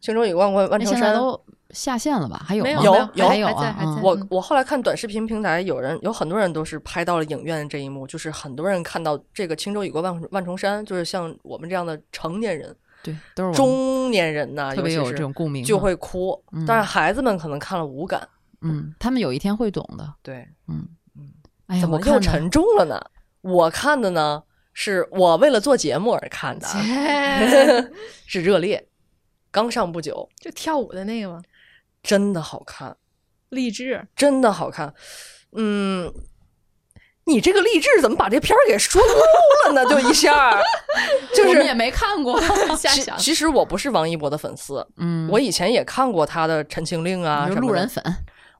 轻舟已过万万重山。都下线了吧？还有吗？有没有有还有啊还在还在嗯我嗯我后来看短视频平台，有人有很多人都是拍到了影院这一幕，就是很多人看到这个轻舟已过万万重山，就是像我们这样的成年人、对，都是中年人呐，特别有这尤其是种共鸣，就会哭嗯，但是孩子们可能看了无感。嗯，他们有一天会懂的。对，嗯嗯，哎呀，怎么又沉重了呢？我看的呢，是我为了做节目而看的，是热烈，刚上不久，就跳舞的那个吗？真的好看。励志，真的好看。嗯，你这个励志怎么把这片儿给说漏了呢？就一下儿，就是也没看过。其。其实我不是王一博的粉丝，嗯，我以前也看过他的《陈情令》啊你什么的是路人粉，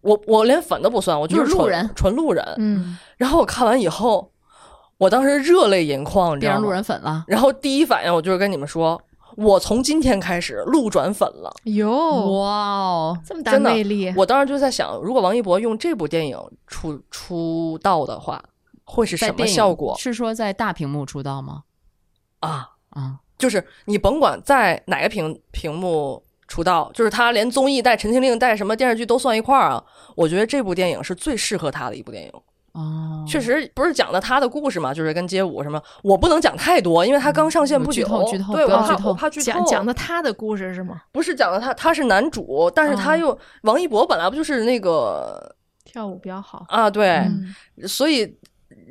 我我连粉都不算，我就是路人纯路人。嗯，然后我看完以后，我当时热泪盈眶，你知道吗？变成路人粉了。然后第一反应我就是跟你们说，我从今天开始路转粉了。哟，哇哦，这么大的魅力，我当时就在想，如果王一博用这部电影出出道的话，会是什么效果是说在大屏幕出道吗？啊？啊，就是你甭管在哪个屏屏幕出道，就是他连综艺带《陈情令》带什么电视剧都算一块儿啊。我觉得这部电影是最适合他的一部电影。哦，确实不是讲的他的故事嘛，就是跟街舞什么，我不能讲太多，因为他刚上线不久。剧透剧透对，我怕不要剧透我怕剧透。讲讲的他的故事是吗？不是讲的他，他是男主，但是他哦又、王一博本来不就是那个跳舞比较好，啊？对，嗯，所以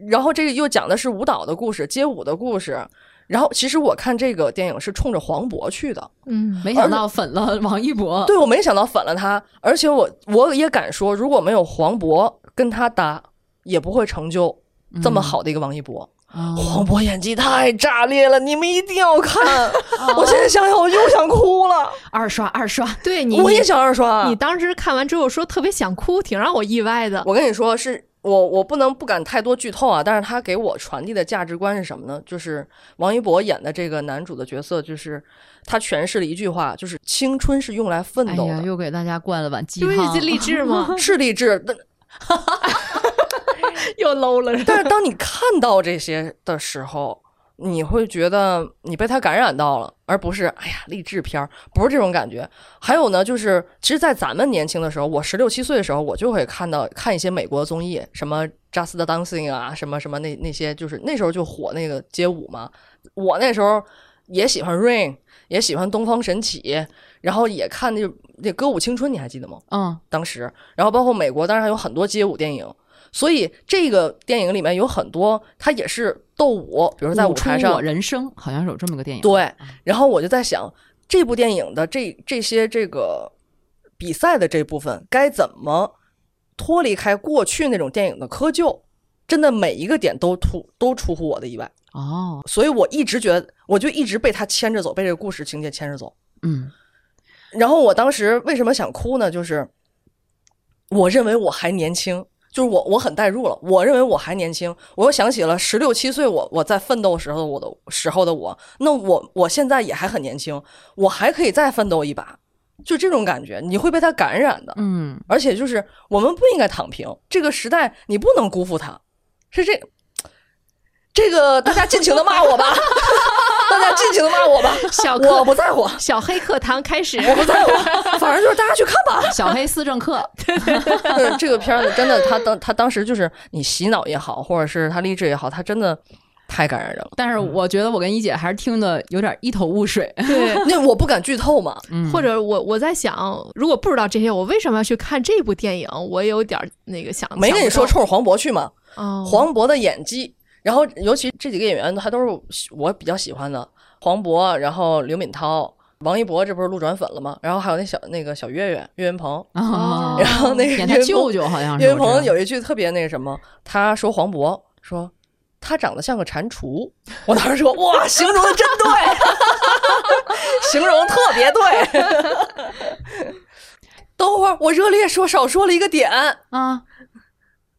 然后这个又讲的是舞蹈的故事，街舞的故事。然后其实我看这个电影是冲着黄渤去的，嗯，没想到粉了 王一博。对我没想到粉了他，而且我我也敢说，如果没有黄渤跟他搭，也不会成就这么好的一个王一博。哦，黄渤演技太炸裂了，你们一定要看！我现在想想我又想哭了，二刷二刷，对你，我也想二刷。你当时看完之后说特别想哭，挺让我意外的。我跟你说，是我我不能不敢太多剧透啊，但是他给我传递的价值观是什么呢？就是王一博演的这个男主的角色，就是他诠释了一句话，就是青春是用来奋斗的，又给大家灌了碗鸡，汤这。励志吗？是励志。但哈哈哈又 low 了，但是当你看到这些的时候，你会觉得你被他感染到了，而不是哎呀励志片儿，不是这种感觉。还有呢，就是其实，在咱们年轻的时候，我十六七岁的时候，我就会看到看一些美国综艺，什么 Just Dancing 啊，什么什么那那些，就是那时候就火那个街舞嘛。我那时候也喜欢 Rain，也喜欢东方神起，然后也看那那歌舞青春，你还记得吗？嗯，当时，然后包括美国，当然还有很多街舞电影，所以这个电影里面有很多，它也是斗舞，比如说在舞台上我，人生好像是有这么个电影。对。然后我就在想，这部电影的这这些这个比赛的这部分，该怎么脱离开过去那种电影的窠臼？真的每一个点都突都出乎我的意外，哦，所以我一直觉得，我就一直被他牵着走，被这个故事情节牵着走。嗯，然后我当时为什么想哭呢？就是我认为我还年轻，就是我我很代入了。我认为我还年轻，我又想起了十六七岁我我在奋斗时候我的时候的我，那我我现在也还很年轻，我还可以再奋斗一把，就这种感觉，你会被他感染的。嗯，而且就是我们不应该躺平，这个时代你不能辜负他，是这这个大家尽情的骂我吧，大家尽情的骂我吧，我小我不在乎，小黑课堂开始，我不在乎，反正就是大家去看吧。小黑思政课，对 这个片子真的，他当他当时就是你洗脑也好，或者是他励志也好，他真的太感染人了。但是我觉得我跟一姐还是听的有点一头雾水。对。那我不敢剧透嘛，嗯，或者我我在想，如果不知道这些，我为什么要去看这部电影？我有点那个想没跟你说冲着黄渤去吗？哦，黄渤的演技然后尤其这几个演员，他都是我比较喜欢的，黄渤，然后刘敏涛。王一博这不是路转粉了吗？然后还有那小那个小岳岳岳云鹏，啊，然后那个舅舅好像是岳云鹏有一句特别那个什么，他说黄渤说他长得像个蟾蜍，我当时说哇，形容的真对，形容特别对。等会儿我热烈说少说了一个点，啊，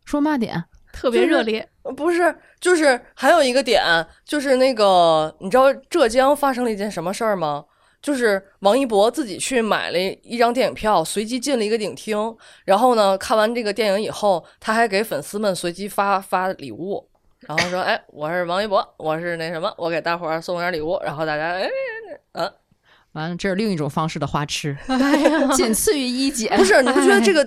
说嘛点？特别热烈。不是，就是还有一个点，就是那个你知道浙江发生了一件什么事儿吗？就是王一博自己去买了一张电影票，随机进了一个影厅，然后呢，看完这个电影以后，他还给粉丝们随机发发礼物，然后说：“哎，我是王一博，我是那什么，我给大伙儿送点礼物。”然后大家哎，嗯、完了，这是另一种方式的花痴，哎，仅次于一姐。不是，你不觉得这个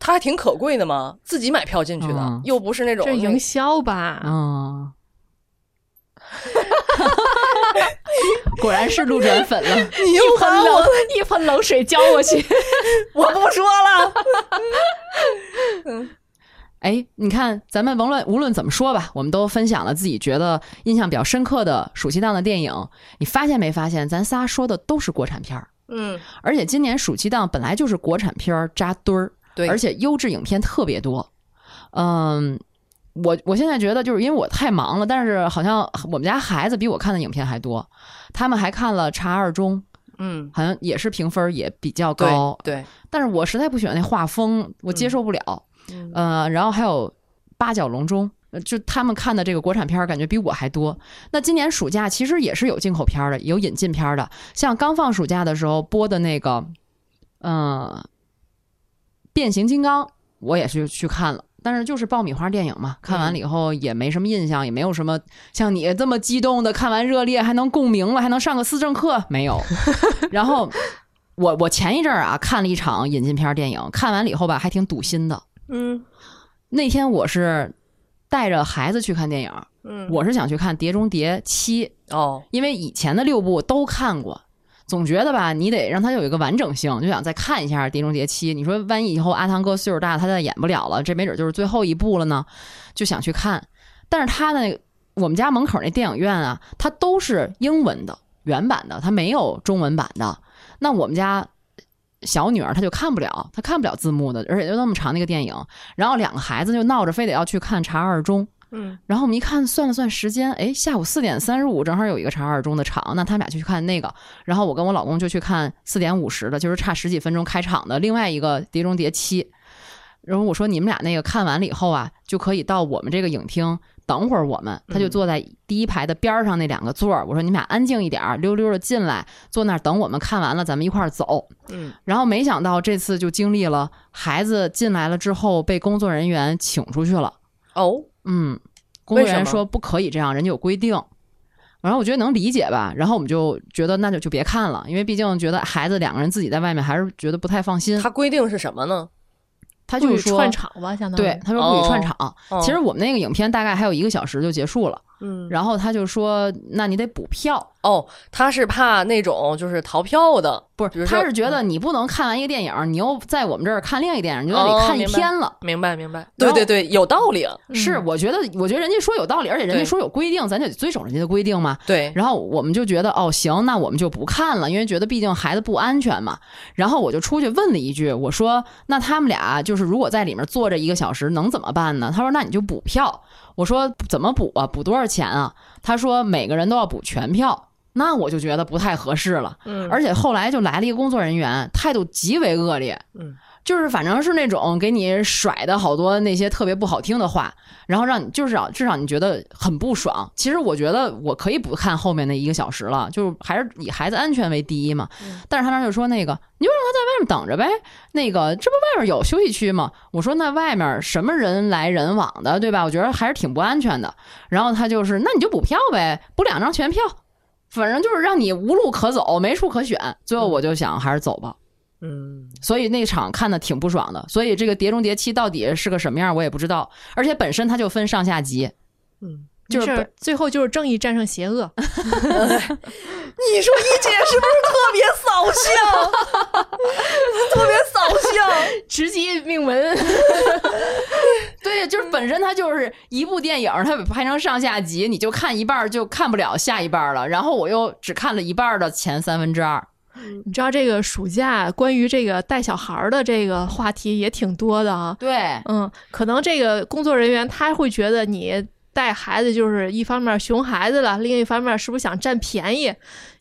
他还挺可贵的嘛？自己买票进去的，嗯又不是那种这营销吧？嗯，果然是路转粉了。你又把我，一盆冷水浇过去。我不说了。哎，你看，咱们无论无论怎么说吧，我们都分享了自己觉得印象比较深刻的暑期档的电影。你发现没发现，咱仨说的都是国产片儿，嗯，而且今年暑期档本来就是国产片儿扎堆儿，对，而且优质影片特别多。嗯，我我现在觉得就是因为我太忙了，但是好像我们家孩子比我看的影片还多，他们还看了《茶二中》，嗯，好像也是评分也比较高，对，但是我实在不喜欢那画风，我接受不了。嗯呃，然后还有八角笼中。呃就他们看的这个国产片儿，感觉比我还多。那今年暑假其实也是有进口片儿的，有引进片儿的。像刚放暑假的时候播的那个，嗯、变形金刚，我也是去看了。但是就是爆米花电影嘛，看完了以后也没什么印象，也没有什么像你这么激动的，看完热烈还能共鸣了，还能上个思政课，没有。然后我我前一阵儿啊看了一场引进片儿电影，看完了以后吧还挺堵心的。嗯那天我是带着孩子去看电影，嗯，我是想去看《碟中谍七》，哦，因为以前的六部都看过，总觉得吧，你得让他有一个完整性，就想再看一下《碟中谍七》。你说万一以后阿汤哥岁数大，他再演不了了，这没准就是最后一部了呢，就想去看。但是他那我们家门口那电影院啊，它都是英文的原版的，它没有中文版的。那我们家小女儿她就看不了，她看不了字幕的，而且就那么长那个电影，然后两个孩子就闹着非得要去看《查二中》。嗯然后我们一看，算了算时间，哎，下午四点三十五正好有一个查二中的场，那他们俩就去看那个。然后我跟我老公就去看四点五十的，就是差十几分钟开场的另外一个《碟中谍七》。然后我说你们俩那个看完了以后啊，就可以到我们这个影厅等会儿我们。他就坐在第一排的边儿上那两个座儿，我说你们俩安静一点儿，溜溜的进来，坐那儿等我们看完了，咱们一块儿走。嗯然后没想到这次就经历了孩子进来了之后被工作人员请出去了。哦，嗯，工作人员说不可以这样，人家有规定。然后我觉得能理解吧，然后我们就觉得那就就别看了，因为毕竟觉得孩子两个人自己在外面还是觉得不太放心。他规定是什么呢？他就是说串场吧，相当于对，他说不许串场。哦其实我们那个影片大概还有一个小时就结束了，嗯，然后他就说那你得补票，哦，他是怕那种就是逃票的，不是，他是觉得你不能看完一个电影，你又在我们这儿看另一个电影，你就得哦看一天了。明白明白，对对对，有道理，是，我觉得，我觉得人家说有道理，而且人家说有规定，咱就得遵守人家的规定嘛。对，然后我们就觉得哦行，那我们就不看了，因为觉得毕竟孩子不安全嘛。然后我就出去问了一句，我说那他们俩就是如果在里面坐着一个小时能怎么办呢？他说那你就补票。我说怎么补啊？补多少钱啊？他说每个人都要补全票。那我就觉得不太合适了。嗯，而且后来就来了一个工作人员，态度极为恶劣，嗯，就是反正是那种给你甩的好多那些特别不好听的话，然后让你就是让至少你觉得很不爽。其实我觉得我可以不看后面那一个小时了，就是还是以孩子安全为第一嘛。嗯但是他那就说那个你就让他在外面等着呗，那个这不外面有休息区吗？我说那外面什么人来人往的，对吧？我觉得还是挺不安全的。然后他就是那你就补票呗，补两张全票。反正就是让你无路可走，没处可选。最后我就想还是走吧。嗯，所以那场看的挺不爽的。所以这个《碟中谍七》到底是个什么样，我也不知道。而且本身它就分上下集，嗯，就是最后就是正义战胜邪恶。你说一姐是不是特别扫兴？特别扫兴。直击命门，对，就是本身它就是一部电影，它拍成上下集，你就看一半儿就看不了下一半儿了。然后我又只看了一半儿的前三分之二。你知道这个暑假关于这个带小孩儿的这个话题也挺多的啊。对，嗯，可能这个工作人员他会觉得你带孩子就是一方面熊孩子了，另一方面是不是想占便宜？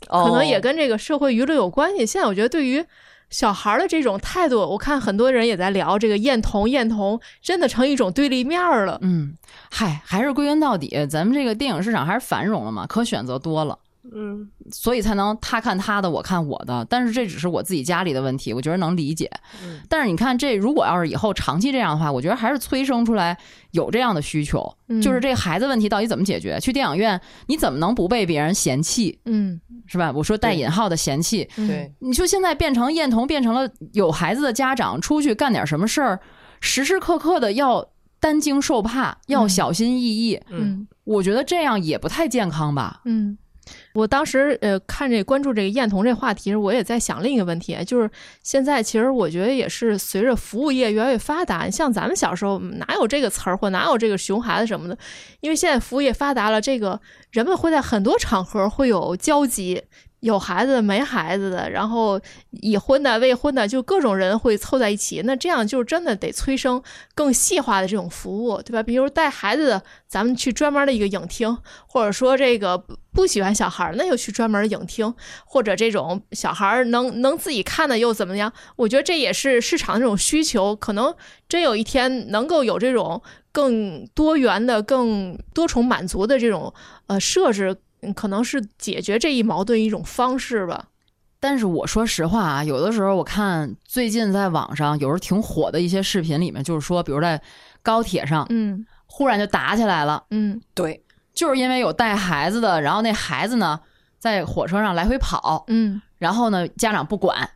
可能也哦跟这个社会舆论有关系。现在我觉得对于小孩儿的这种态度，我看很多人也在聊这个厌童，厌童真的成一种对立面儿了。嗯，嗨，还是归根到底，咱们这个电影市场还是繁荣了嘛，可选择多了。嗯所以才能他看他的，我看我的。但是这只是我自己家里的问题，我觉得能理解。嗯但是你看，这如果要是以后长期这样的话，我觉得还是催生出来有这样的需求，嗯就是这孩子问题到底怎么解决？去电影院你怎么能不被别人嫌弃，嗯，是吧？我说带引号的嫌弃。嗯对，你说现在变成厌童，变成了有孩子的家长出去干点什么事儿，时时刻刻的要担惊受怕，要嗯小心翼翼。嗯嗯我觉得这样也不太健康吧？嗯。我当时呃看这关注这个艳彤这话题，我也在想另一个问题，就是现在其实我觉得也是随着服务业越来越发达，像咱们小时候哪有这个词儿或哪有这个熊孩子什么的，因为现在服务业发达了，这个人们会在很多场合会有交集，有孩子的没孩子的，然后已婚的未婚的，就各种人会凑在一起，那这样就真的得催生更细化的这种服务，对吧？比如带孩子的，咱们去专门的一个影厅，或者说这个不喜欢小孩儿，那又去专门的影厅，或者这种小孩儿能能自己看的又怎么样？我觉得这也是市场这种需求，可能真有一天能够有这种更多元的、更多重满足的这种呃设置，嗯可能是解决这一矛盾一种方式吧。但是我说实话啊，有的时候我看最近在网上有时候挺火的一些视频里面，就是说，比如在高铁上嗯忽然就打起来了，嗯。对，就是因为有带孩子的，然后那孩子呢在火车上来回跑，嗯。然后呢家长不管，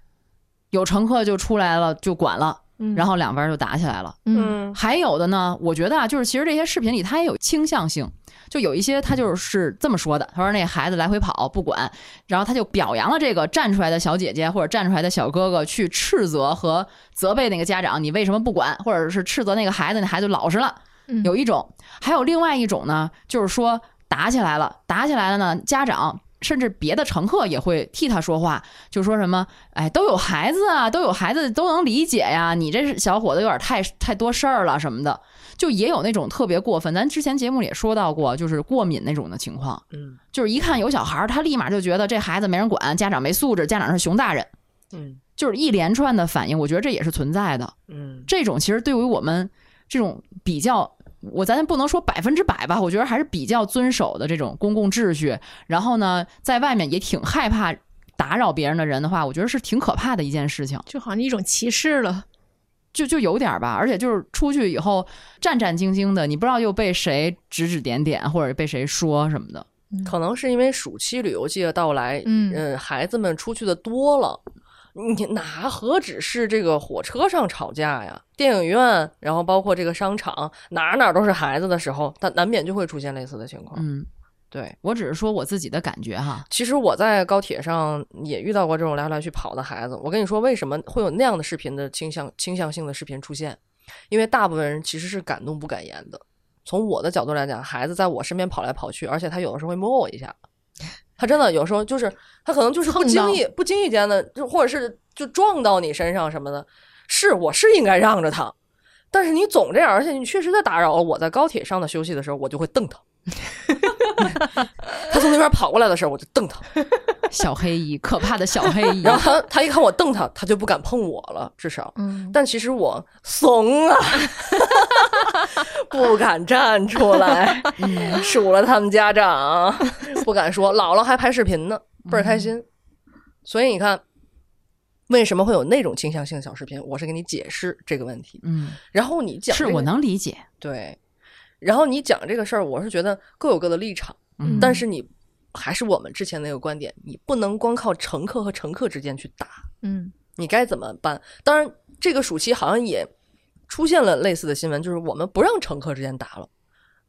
有乘客就出来了就管了，嗯，然后两边就打起来了。嗯嗯。还有的呢，我觉得啊，就是其实这些视频里它也有倾向性，就有一些他就是这么说的，他说那孩子来回跑不管，然后他就表扬了这个站出来的小姐姐或者站出来的小哥哥，去斥责和责备那个家长，你为什么不管，或者是斥责那个孩子，那孩子老实了。嗯有一种，还有另外一种呢，就是说打起来了，打起来了呢，家长。甚至别的乘客也会替他说话，就说什么，哎，都有孩子啊，都有孩子都能理解呀，你这是小伙子有点太太多事儿了什么的，就也有那种特别过分。咱之前节目里也说到过，就是过敏那种的情况，嗯就是一看有小孩儿，他立马就觉得这孩子没人管，家长没素质，家长是熊大人，嗯就是一连串的反应，我觉得这也是存在的。嗯这种其实对于我们这种比较，我咱不能说百分之百吧，我觉得还是比较遵守的这种公共秩序，然后呢，在外面也挺害怕打扰别人的人的话，我觉得是挺可怕的一件事情，就好像一种歧视了。就就有点儿吧，而且就是出去以后战战兢兢的，你不知道又被谁指指点点，或者被谁说什么的。可能是因为暑期旅游季的到来，嗯呃，孩子们出去的多了，你哪何止是这个火车上吵架呀？电影院，然后包括这个商场，哪儿哪儿都是孩子的时候，他难免就会出现类似的情况。嗯，对，我只是说我自己的感觉哈。其实我在高铁上也遇到过这种来来去跑的孩子。我跟你说，为什么会有那样的视频的倾向倾向性的视频出现？因为大部分人其实是敢怒不敢言的。从我的角度来讲，孩子在我身边跑来跑去，而且他有的时候会摸我一下，他真的有时候就是他可能就是不经意不经意间的，就或者是就撞到你身上什么的。是，我是应该让着他，但是你总这样，而且你确实在打扰了。我在高铁上的休息的时候，我就会瞪他。他从那边跑过来的时候，我就瞪他。小黑衣，可怕的小黑衣。然后他他一看我瞪他，他就不敢碰我了，至少。嗯但其实我怂啊，不敢站出来，数了他们家长，不敢说。姥姥还拍视频呢，倍儿开心。所以你看，为什么会有那种倾向性小视频？我是给你解释这个问题，嗯，然后你讲、是我能理解。对，然后你讲这个事儿，我是觉得各有各的立场，嗯，但是你还是我们之前那个观点，你不能光靠乘客和乘客之间去打。嗯你该怎么办？当然，这个暑期好像也出现了类似的新闻，就是我们不让乘客之间打了，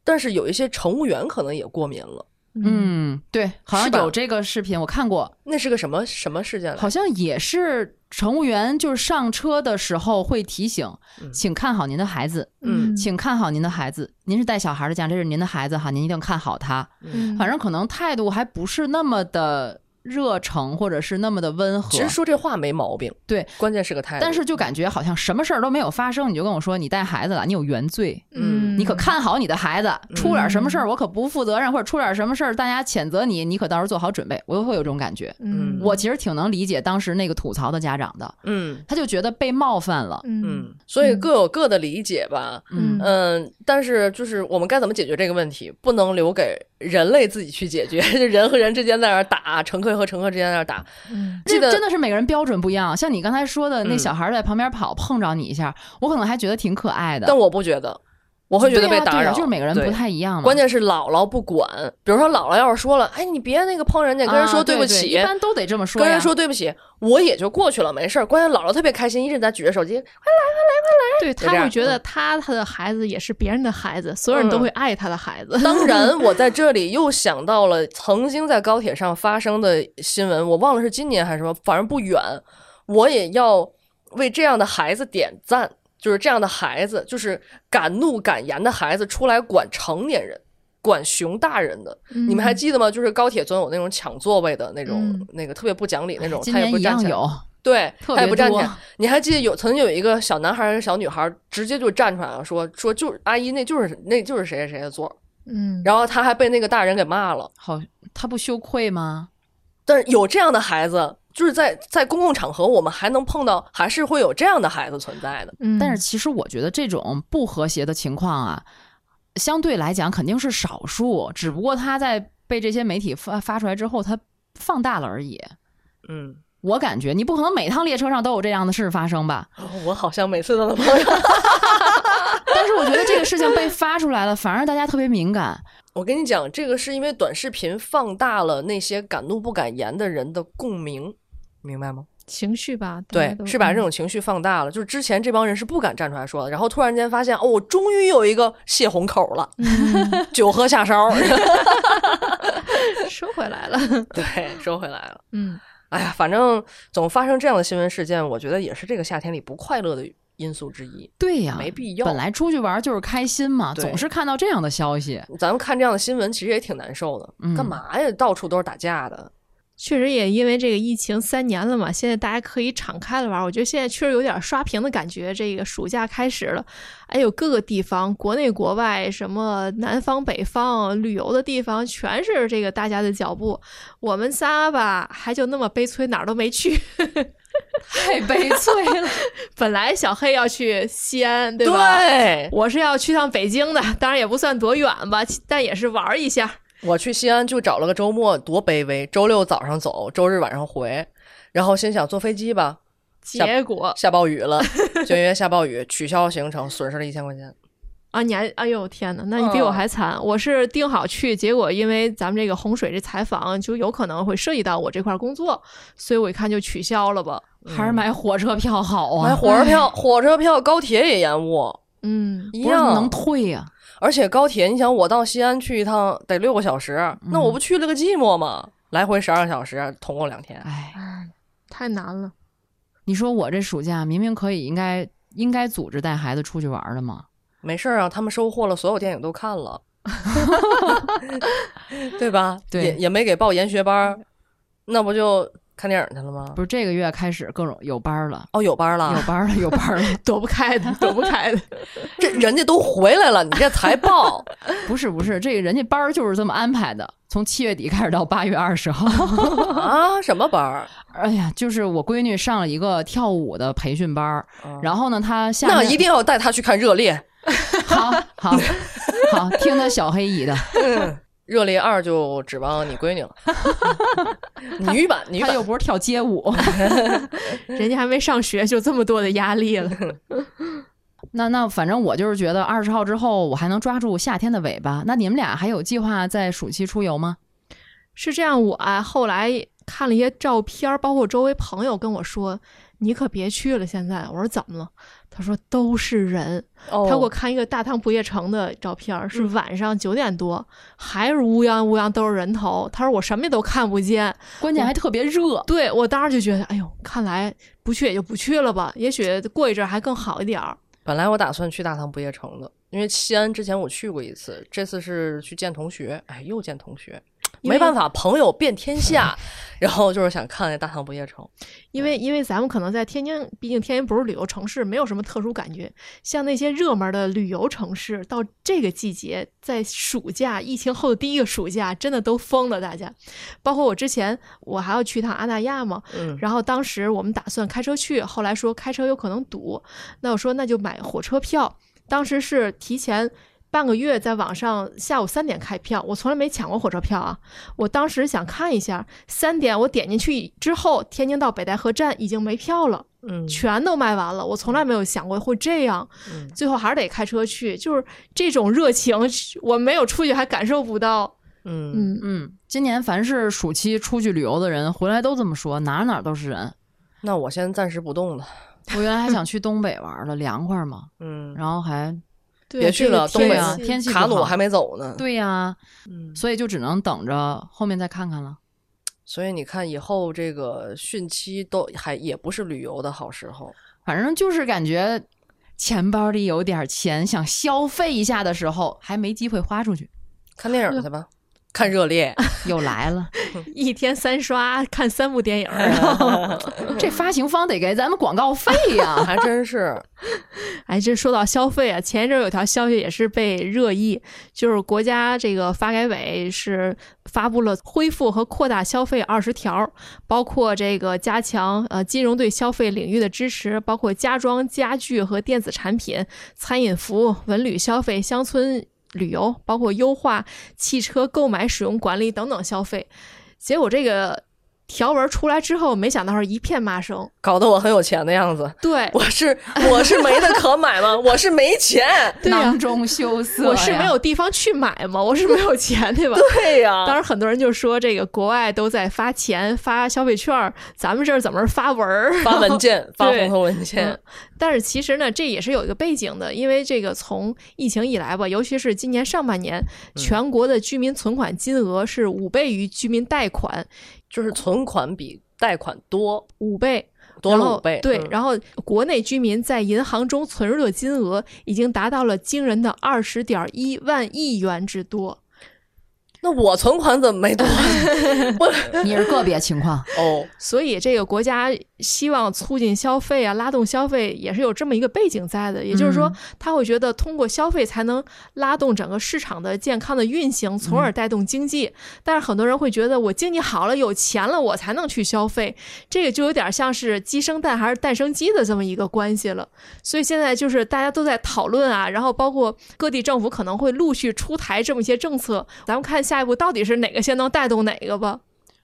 但是有一些乘务员可能也过敏了。嗯，对，好像有这个视频，我看过，那是个什么什么事件？好像也是乘务员就是上车的时候会提醒，嗯请看好您的孩子，嗯请看好您的孩子。您是带小孩的家长，这是您的孩子哈，您一定看好他。嗯，反正可能态度还不是那么的热诚，或者是那么的温和其。实说这话没毛病，对，关键是个态度。但是就感觉好像什么事儿都没有发生，你就跟我说你带孩子了，你有原罪，嗯你可看好你的孩子，出点什么事儿我可不负责任，或者出点什么事儿大家谴责你，你可到时候做好准备。我会有这种感觉。嗯，我其实挺能理解当时那个吐槽的家长的，嗯他就觉得被冒犯了。嗯嗯，所以各有各的理解吧。嗯嗯，但是就是我们该怎么解决这个问题，不能留给人类自己去解决。就人和人之间在那儿打，乘客和乘客之间在那儿打。这真的是每个人标准不一样。像你刚才说的，那嗯小孩在旁边跑，碰着你一下，我可能还觉得挺可爱的。但我不觉得，我会觉得被打扰。啊啊就是每个人不太一样嘛。关键是姥姥不管，比如说姥姥要是说了，哎，你别那个碰人家，跟人说啊对不起，一般都得这么说。跟人说对不起，我也就过去了，没事儿。关键姥姥特别开心，一直在举着手机，快来快来快来。对他会觉得他他的孩子也是别人的孩子，所有人都会爱他的孩子。当然，我在这里又想到了曾经在高铁上发生的新闻，我忘了是今年还是什么，反正不远。我也要为这样的孩子点赞，就是这样的孩子，就是敢怒敢言的孩子，出来管成年人。管熊大人的，你们还记得吗？就是高铁总有那种抢座位的那种，嗯那个特别不讲理那种，他也不站起来，对，他也不站起来。你还记得有曾经有一个小男孩儿、小女孩儿，直接就站出来了，说说就是阿姨，那就是那就是谁谁谁的座儿，嗯，然后他还被那个大人给骂了。好，他不羞愧吗？但是有这样的孩子，就是在在公共场合，我们还能碰到，还是会有这样的孩子存在的。嗯但是其实我觉得这种不和谐的情况啊，相对来讲肯定是少数，只不过他在被这些媒体发发出来之后，他放大了而已。嗯，我感觉你不可能每趟列车上都有这样的事发生吧？我好像每次都能碰到。但是我觉得这个事情被发出来了，反而大家特别敏感。我跟你讲，这个是因为短视频放大了那些敢怒不敢言的人的共鸣，明白吗？情绪吧，对，是把这种情绪放大了。就是之前这帮人是不敢站出来说的，然后突然间发现，哦，我终于有一个泄洪口了，嗯 酒喝下烧。收回来了，对，收回来了。嗯哎呀，反正总发生这样的新闻事件，我觉得也是这个夏天里不快乐的因素之一。对呀，没必要本来出去玩就是开心嘛，总是看到这样的消息，咱们看这样的新闻，其实也挺难受的。嗯干嘛呀？到处都是打架的。确实也因为这个疫情三年了嘛，现在大家可以敞开了玩。我觉得现在确实有点刷屏的感觉。这个暑假开始了，哎呦，各个地方，国内国外，什么南方北方旅游的地方，全是这个大家的脚步。我们仨吧，还就那么悲催，哪儿都没去。太悲催了。本来小黑要去西安，对吧？对，我是要去趟北京的，当然也不算多远吧，但也是玩一下。我去西安就找了个周末，多卑微。周六早上走，周日晚上回，然后心想坐飞机吧，结果下暴雨了，就因为下暴雨取消行程，损失了一千块钱。啊，你还哎呦天哪，那你比我还惨。我是定好去，结果因为咱们这个洪水这采访就有可能会涉及到我这块工作，所以我一看就取消了吧。还是买火车票好啊，买火车票，火车票，高铁也延误，嗯，一样能退呀、而且高铁，你想我到西安去一趟得六个小时，那嗯我不去了个寂寞吗？来回十二个小时，统共两天。哎，太难了。你说我这暑假明明可以应该应该组织带孩子出去玩的吗？没事儿啊，他们收获了，所有电影都看了，对吧？对也也没给报研学班儿，那不就看电影去了吗？不是这个月开始各种有班了，哦，有班了有，班了，有班了。躲不开的，躲不开的。这人家都回来了，你这才报，不是不是，这个人家班儿就是这么安排的，从七月底开始到八月二十号。啊？什么班儿？哎呀，就是我闺女上了一个跳舞的培训班儿，嗯然后呢，她下那一定要带她去看《热烈》。好好好听她小黑姨的，嗯，热烈二就指望你闺女了，女版女版她又不是跳街舞。人家还没上学，就这么多的压力了。那那反正我就是觉得二十号之后我还能抓住夏天的尾巴。那你们俩还有计划在暑期出游吗？是这样，我啊后来看了一些照片儿，包括周围朋友跟我说，你可别去了。现在我说怎么了？他说都是人。哦他给我看一个大唐不夜城的照片儿，是晚上九点多，还是乌泱乌泱都是人头。他说我什么也都看不见。关键还特别热。对我当时就觉得，哎呦，看来不去也就不去了吧，也许过一阵儿还更好一点儿。本来我打算去大唐不夜城的，因为西安之前我去过一次，这次是去见同学，哎，又见同学，没办法，朋友遍天下，然后就是想看那大唐不夜城。因为因为咱们可能在天津，毕竟天津不是旅游城市，没有什么特殊感觉。像那些热门的旅游城市，到这个季节，在暑假疫情后的第一个暑假，真的都疯了。大家，包括我之前我还要去趟阿那亚嘛，嗯，然后当时我们打算开车去，后来说开车有可能堵，那我说那就买火车票。当时是提前半个月在网上下午三点开票，我从来没抢过火车票啊。我当时想看一下，三点我点进去之后，天津到北戴河站已经没票了，嗯全都卖完了。我从来没有想过会这样，嗯最后还是得开车去。就是这种热情，我没有出去还感受不到。嗯嗯，嗯，今年凡是暑期出去旅游的人回来都这么说，哪哪都是人。那我先暂时不动了。我原来还想去东北玩了，凉快嘛，嗯，然后还对别去了东北啊天气卡鲁还没走呢。对呀、嗯，所以就只能等着后面再看看了。所以你看，以后这个汛期都还也不是旅游的好时候。反正就是感觉钱包里有点钱，想消费一下的时候，还没机会花出去，看电影去吧，看热烈。又来了。一天三刷看三部电影，这发行方得给咱们广告费呀、还真是，哎，这说到消费啊，前一阵儿有条消息也是被热议，就是国家这个发改委是发布了恢复和扩大消费二十条，包括这个加强呃金融对消费领域的支持，包括家装、家具和电子产品、餐饮服务、文旅消费、乡村旅游，包括优化汽车购买使用管理等等消费。结果这个条文出来之后，没想到是一片骂声。搞得我很有钱的样子。对，我是我是没的可买吗？我是没钱。囊中羞涩。我是没有地方去买吗，我是没有钱，对吧？对呀、当然，很多人就说这个国外都在发钱、发消费券儿，咱们这儿怎么是发文儿？发文件，发对红头文件嗯。但是其实呢，这也是有一个背景的，因为这个从疫情以来吧，尤其是今年上半年，全国的居民存款金额是五倍于居民贷款，就是存款比贷款多五倍。多了五倍。对，嗯然后国内居民在银行中存入的金额已经达到了惊人的二十点一万亿元之多。那我存款怎么没多？不 你是个别情况。哦，所以这个国家希望促进消费啊，拉动消费，也是有这么一个背景在的。也就是说，他会觉得通过消费才能拉动整个市场的健康的运行，从而带动经济。但是很多人会觉得，我经济好了，有钱了，我才能去消费，这个就有点像是鸡生蛋还是蛋生鸡的这么一个关系了。所以现在就是大家都在讨论啊，然后包括各地政府可能会陆续出台这么一些政策，咱们看下一步到底是哪个先能带动哪个吧。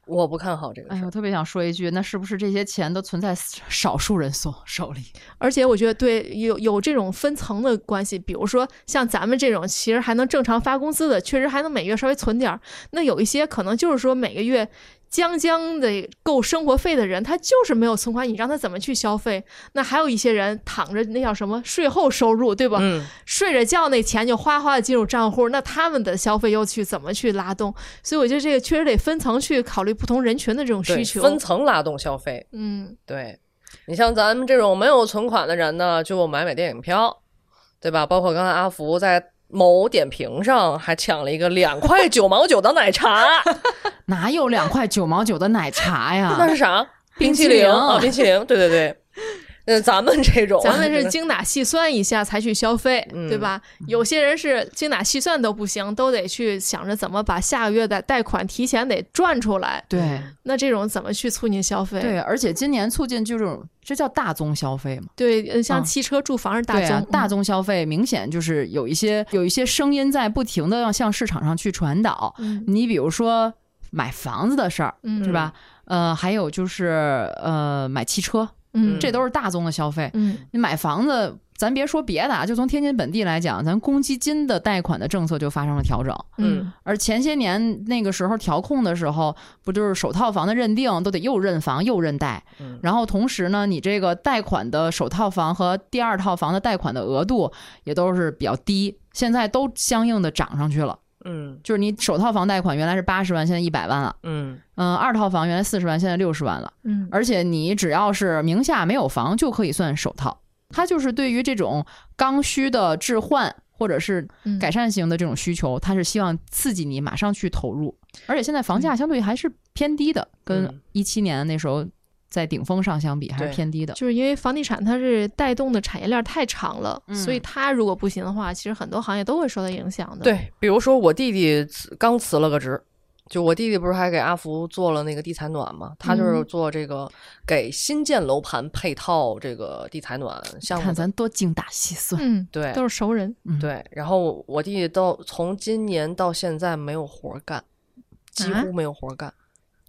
我不看好这个哎。我特别想说一句，那是不是这些钱都存在少数人手手里？而且我觉得对有有这种分层的关系，比如说像咱们这种其实还能正常发工资的，确实还能每月稍微存点儿。那有一些可能就是说每个月将将的够生活费的人，他就是没有存款，你让他怎么去消费？那还有一些人躺着那叫什么税后收入，对吧？嗯，睡着觉那钱就哗哗的进入账户，那他们的消费又去怎么去拉动？所以我觉得这个确实得分层去考虑不同人群的这种需求。分层拉动消费。嗯，对，你像咱们这种没有存款的人呢，就买买电影票，对吧？包括刚才阿福在某点评上还抢了一个两块九毛九的奶茶，哪有两块九毛九的奶茶呀？那是啥？冰淇淇淋啊，冰淇淋，对对对。呃，咱们这种，咱们是精打细算一下才去消费，嗯对吧？有些人是精打细算都不行，都得去想着怎么把下个月的贷款提前得赚出来。对那这种怎么去促进消费？对，而且今年促进就是这叫大宗消费嘛。对，呃像嗯汽车、住房是大宗，大嗯宗消费明显就是有一些有一些声音在不停的要向市场上去传导。嗯你比如说买房子的事儿，嗯是吧？呃，还有就是呃买汽车，嗯，这都是大宗的消费。嗯你买房子咱别说别的啊，就从天津本地来讲，咱公积金的贷款的政策就发生了调整。嗯而前些年那个时候调控的时候，不就是首套房的认定都得又认房又认贷，嗯然后同时呢，你这个贷款的首套房和第二套房的贷款的额度也都是比较低，现在都相应的涨上去了。嗯就是你首套房贷款原来是八十万，现在一百万了。嗯嗯，二套房原来四十万，现在六十万了。嗯而且你只要是名下没有房，就可以算首套。它就是对于这种刚需的置换或者是嗯改善型的这种需求，它是希望刺激你马上去投入。而且现在房价相对还是偏低的，跟嗯一七年那时候在顶峰上相比还是偏低的。就是因为房地产它是带动的产业链太长了，嗯所以它如果不行的话，其实很多行业都会受到影响的。，对，比如说我弟弟刚辞了个职，就我弟弟不是还给阿福做了那个地采暖嘛？他就是嗯做这个给新建楼盘配套这个地采暖项目的。看咱多精打细算，嗯，对都是熟人。嗯，对，然后我弟弟到从今年到现在没有活儿干，几啊乎没有活儿干，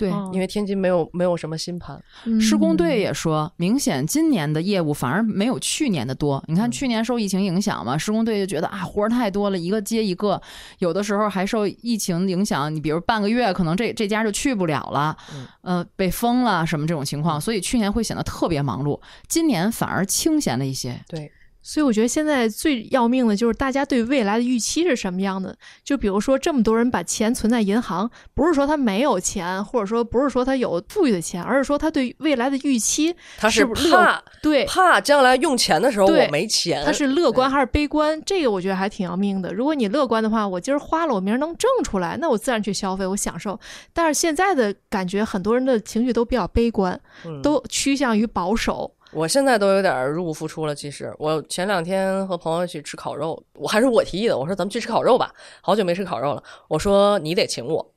对。哦因为天津没有没有什么新盘。施工队嗯也说，明显今年的业务反而没有去年的多。你看嗯去年受疫情影响嘛，施工队就觉得啊活儿太多了，一个接一个，有的时候还受疫情影响，你比如半个月可能这这家就去不了了，嗯呃，被封了什么这种情况，所以去年会显得特别忙碌，今年反而清闲了一些。对，所以我觉得现在最要命的就是大家对未来的预期是什么样的。就比如说，这么多人把钱存在银行，不是说他没有钱，或者说不是说他有富裕的钱，而是说他对未来的预期他是怕对怕将来用钱的时候我没钱。他是乐观还是悲观？这个我觉得还挺要命的。如果你乐观的话，我今儿花了，我明儿能挣出来，那我自然去消费，我享受。但是现在的感觉，很多人的情绪都比较悲观，嗯都趋向于保守。我现在都有点入不敷出了。其实我前两天和朋友去吃烤肉，我还是我提议的，我说咱们去吃烤肉吧，好久没吃烤肉了。我说你得请我，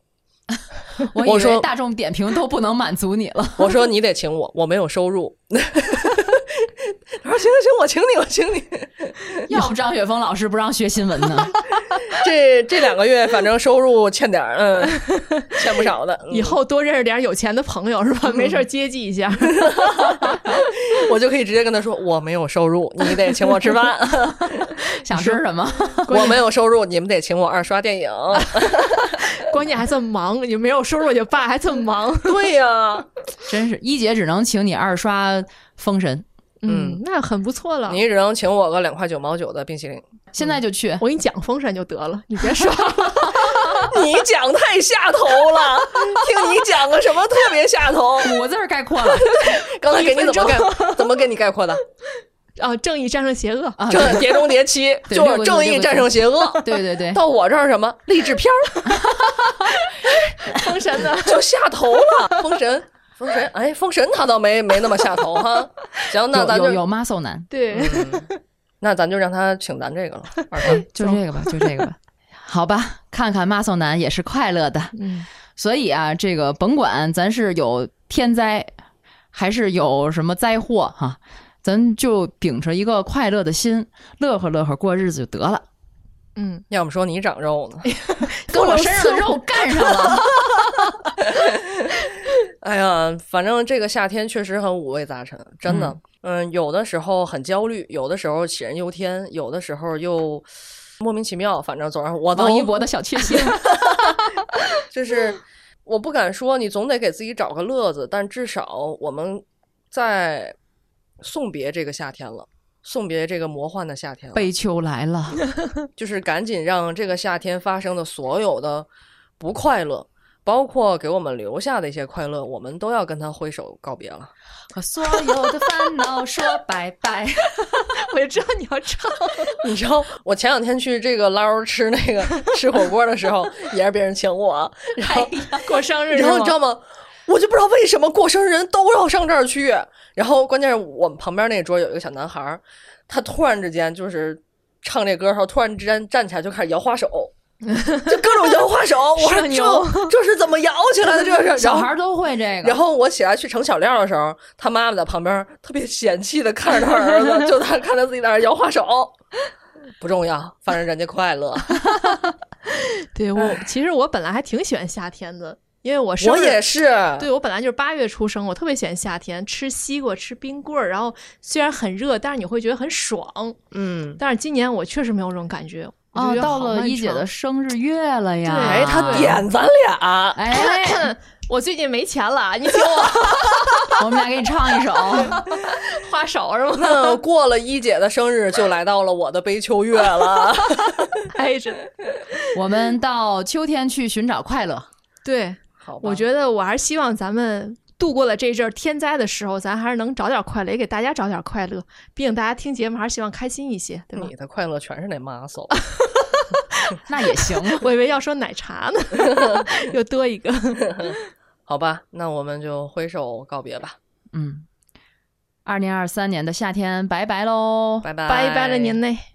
我说为大众点评都不能满足你了。我说你得请我，我没有收入。行行行，我请你，我请你。要不张雪峰老师不让学新闻呢？这这两个月反正收入欠点儿，嗯，欠不少的。嗯以后多认识点有钱的朋友是吧？没事儿接济一下。我就可以直接跟他说我没有收入，你得请我吃饭。想吃什么？我没有收入，你们得请我二刷电影。关键还这么忙，你没有收入也罢，还这么忙。对呀、真是一姐只能请你二刷《封神》，嗯那很不错了。你只能请我个两块九毛九的冰淇淋。现在就去。我给你讲封神就得了，你别说。你讲太下头了，听你讲个什么特别下头？五个字儿概括了 刚才给你怎么概怎么给你概括的？啊，正义战胜邪恶。啊！正碟中谍七就是正义战胜邪恶。对对对，到我这儿什么励志片儿封神呢？就下头了。封神，封神，哎，封神他倒没没那么下头哈。行，那咱就有 muscle 男，对，嗯那咱就让他请咱这个了。二哥，就这个吧，就这个吧。好吧，看看 muscle 男也是快乐的，嗯，所以啊，这个甭管咱是有天灾，还是有什么灾祸哈，咱就秉着一个快乐的心，乐呵乐呵过日子就得了。嗯，要么说你长肉呢。跟我身上的肉干上了，哎呀，反正这个夏天确实很五味杂陈，真的。嗯有的时候很焦虑，有的时候杞人忧天，有的时候又莫名其妙。反正总是我都王一博的小确幸。就是我不敢说，你总得给自己找个乐子，但至少我们在送别这个夏天了，送别这个魔幻的夏天了，悲秋来了，就是赶紧让这个夏天发生的所有的不快乐。包括给我们留下的一些快乐，我们都要跟他挥手告别了。和所有的烦恼说拜拜。我就知道你要唱。你知道，我前两天去这个捞儿吃那个吃火锅的时候，也是别人请我，然后过生日然后你知？道吗？我就不知道为什么过生日人都要上这儿去。然后关键是我们旁边那桌有一个小男孩，他突然之间就是唱这歌的时候，突然之间站起来就开始摇花手，就各种摇花手。我说这这是怎么摇起来的？这是小孩都会这个。然后我起来去盛小料的时候，他妈妈在旁边特别嫌弃的看着他儿子，就他看他自己在那摇花手。不重要，反正人家快乐。对我，其实我本来还挺喜欢夏天的，因为我生我也是，对我本来就是八月出生，我特别喜欢夏天，吃西瓜，吃冰棍儿，然后虽然很热，但是你会觉得很爽。嗯，但是今年我确实没有这种感觉。啊，觉得到了一姐的生日月了呀！对哎，他点咱俩，哎，我最近没钱了，你请我 我们俩给你唱一首。花手是吗？那过了一姐的生日，就来到了我的悲秋月了。哎，真的我们到秋天去寻找快乐。对，好吧，我觉得我还是希望咱们度过了这阵儿天灾的时候，咱还是能找点快乐，也给大家找点快乐。毕竟大家听节目还是希望开心一些，对吧你？的快乐全是那 muscle。那也行。我以为要说奶茶呢，又多一个。好吧，那我们就挥手告别吧，嗯，二零二三年的夏天，拜拜喽！拜拜，拜拜了您嘞。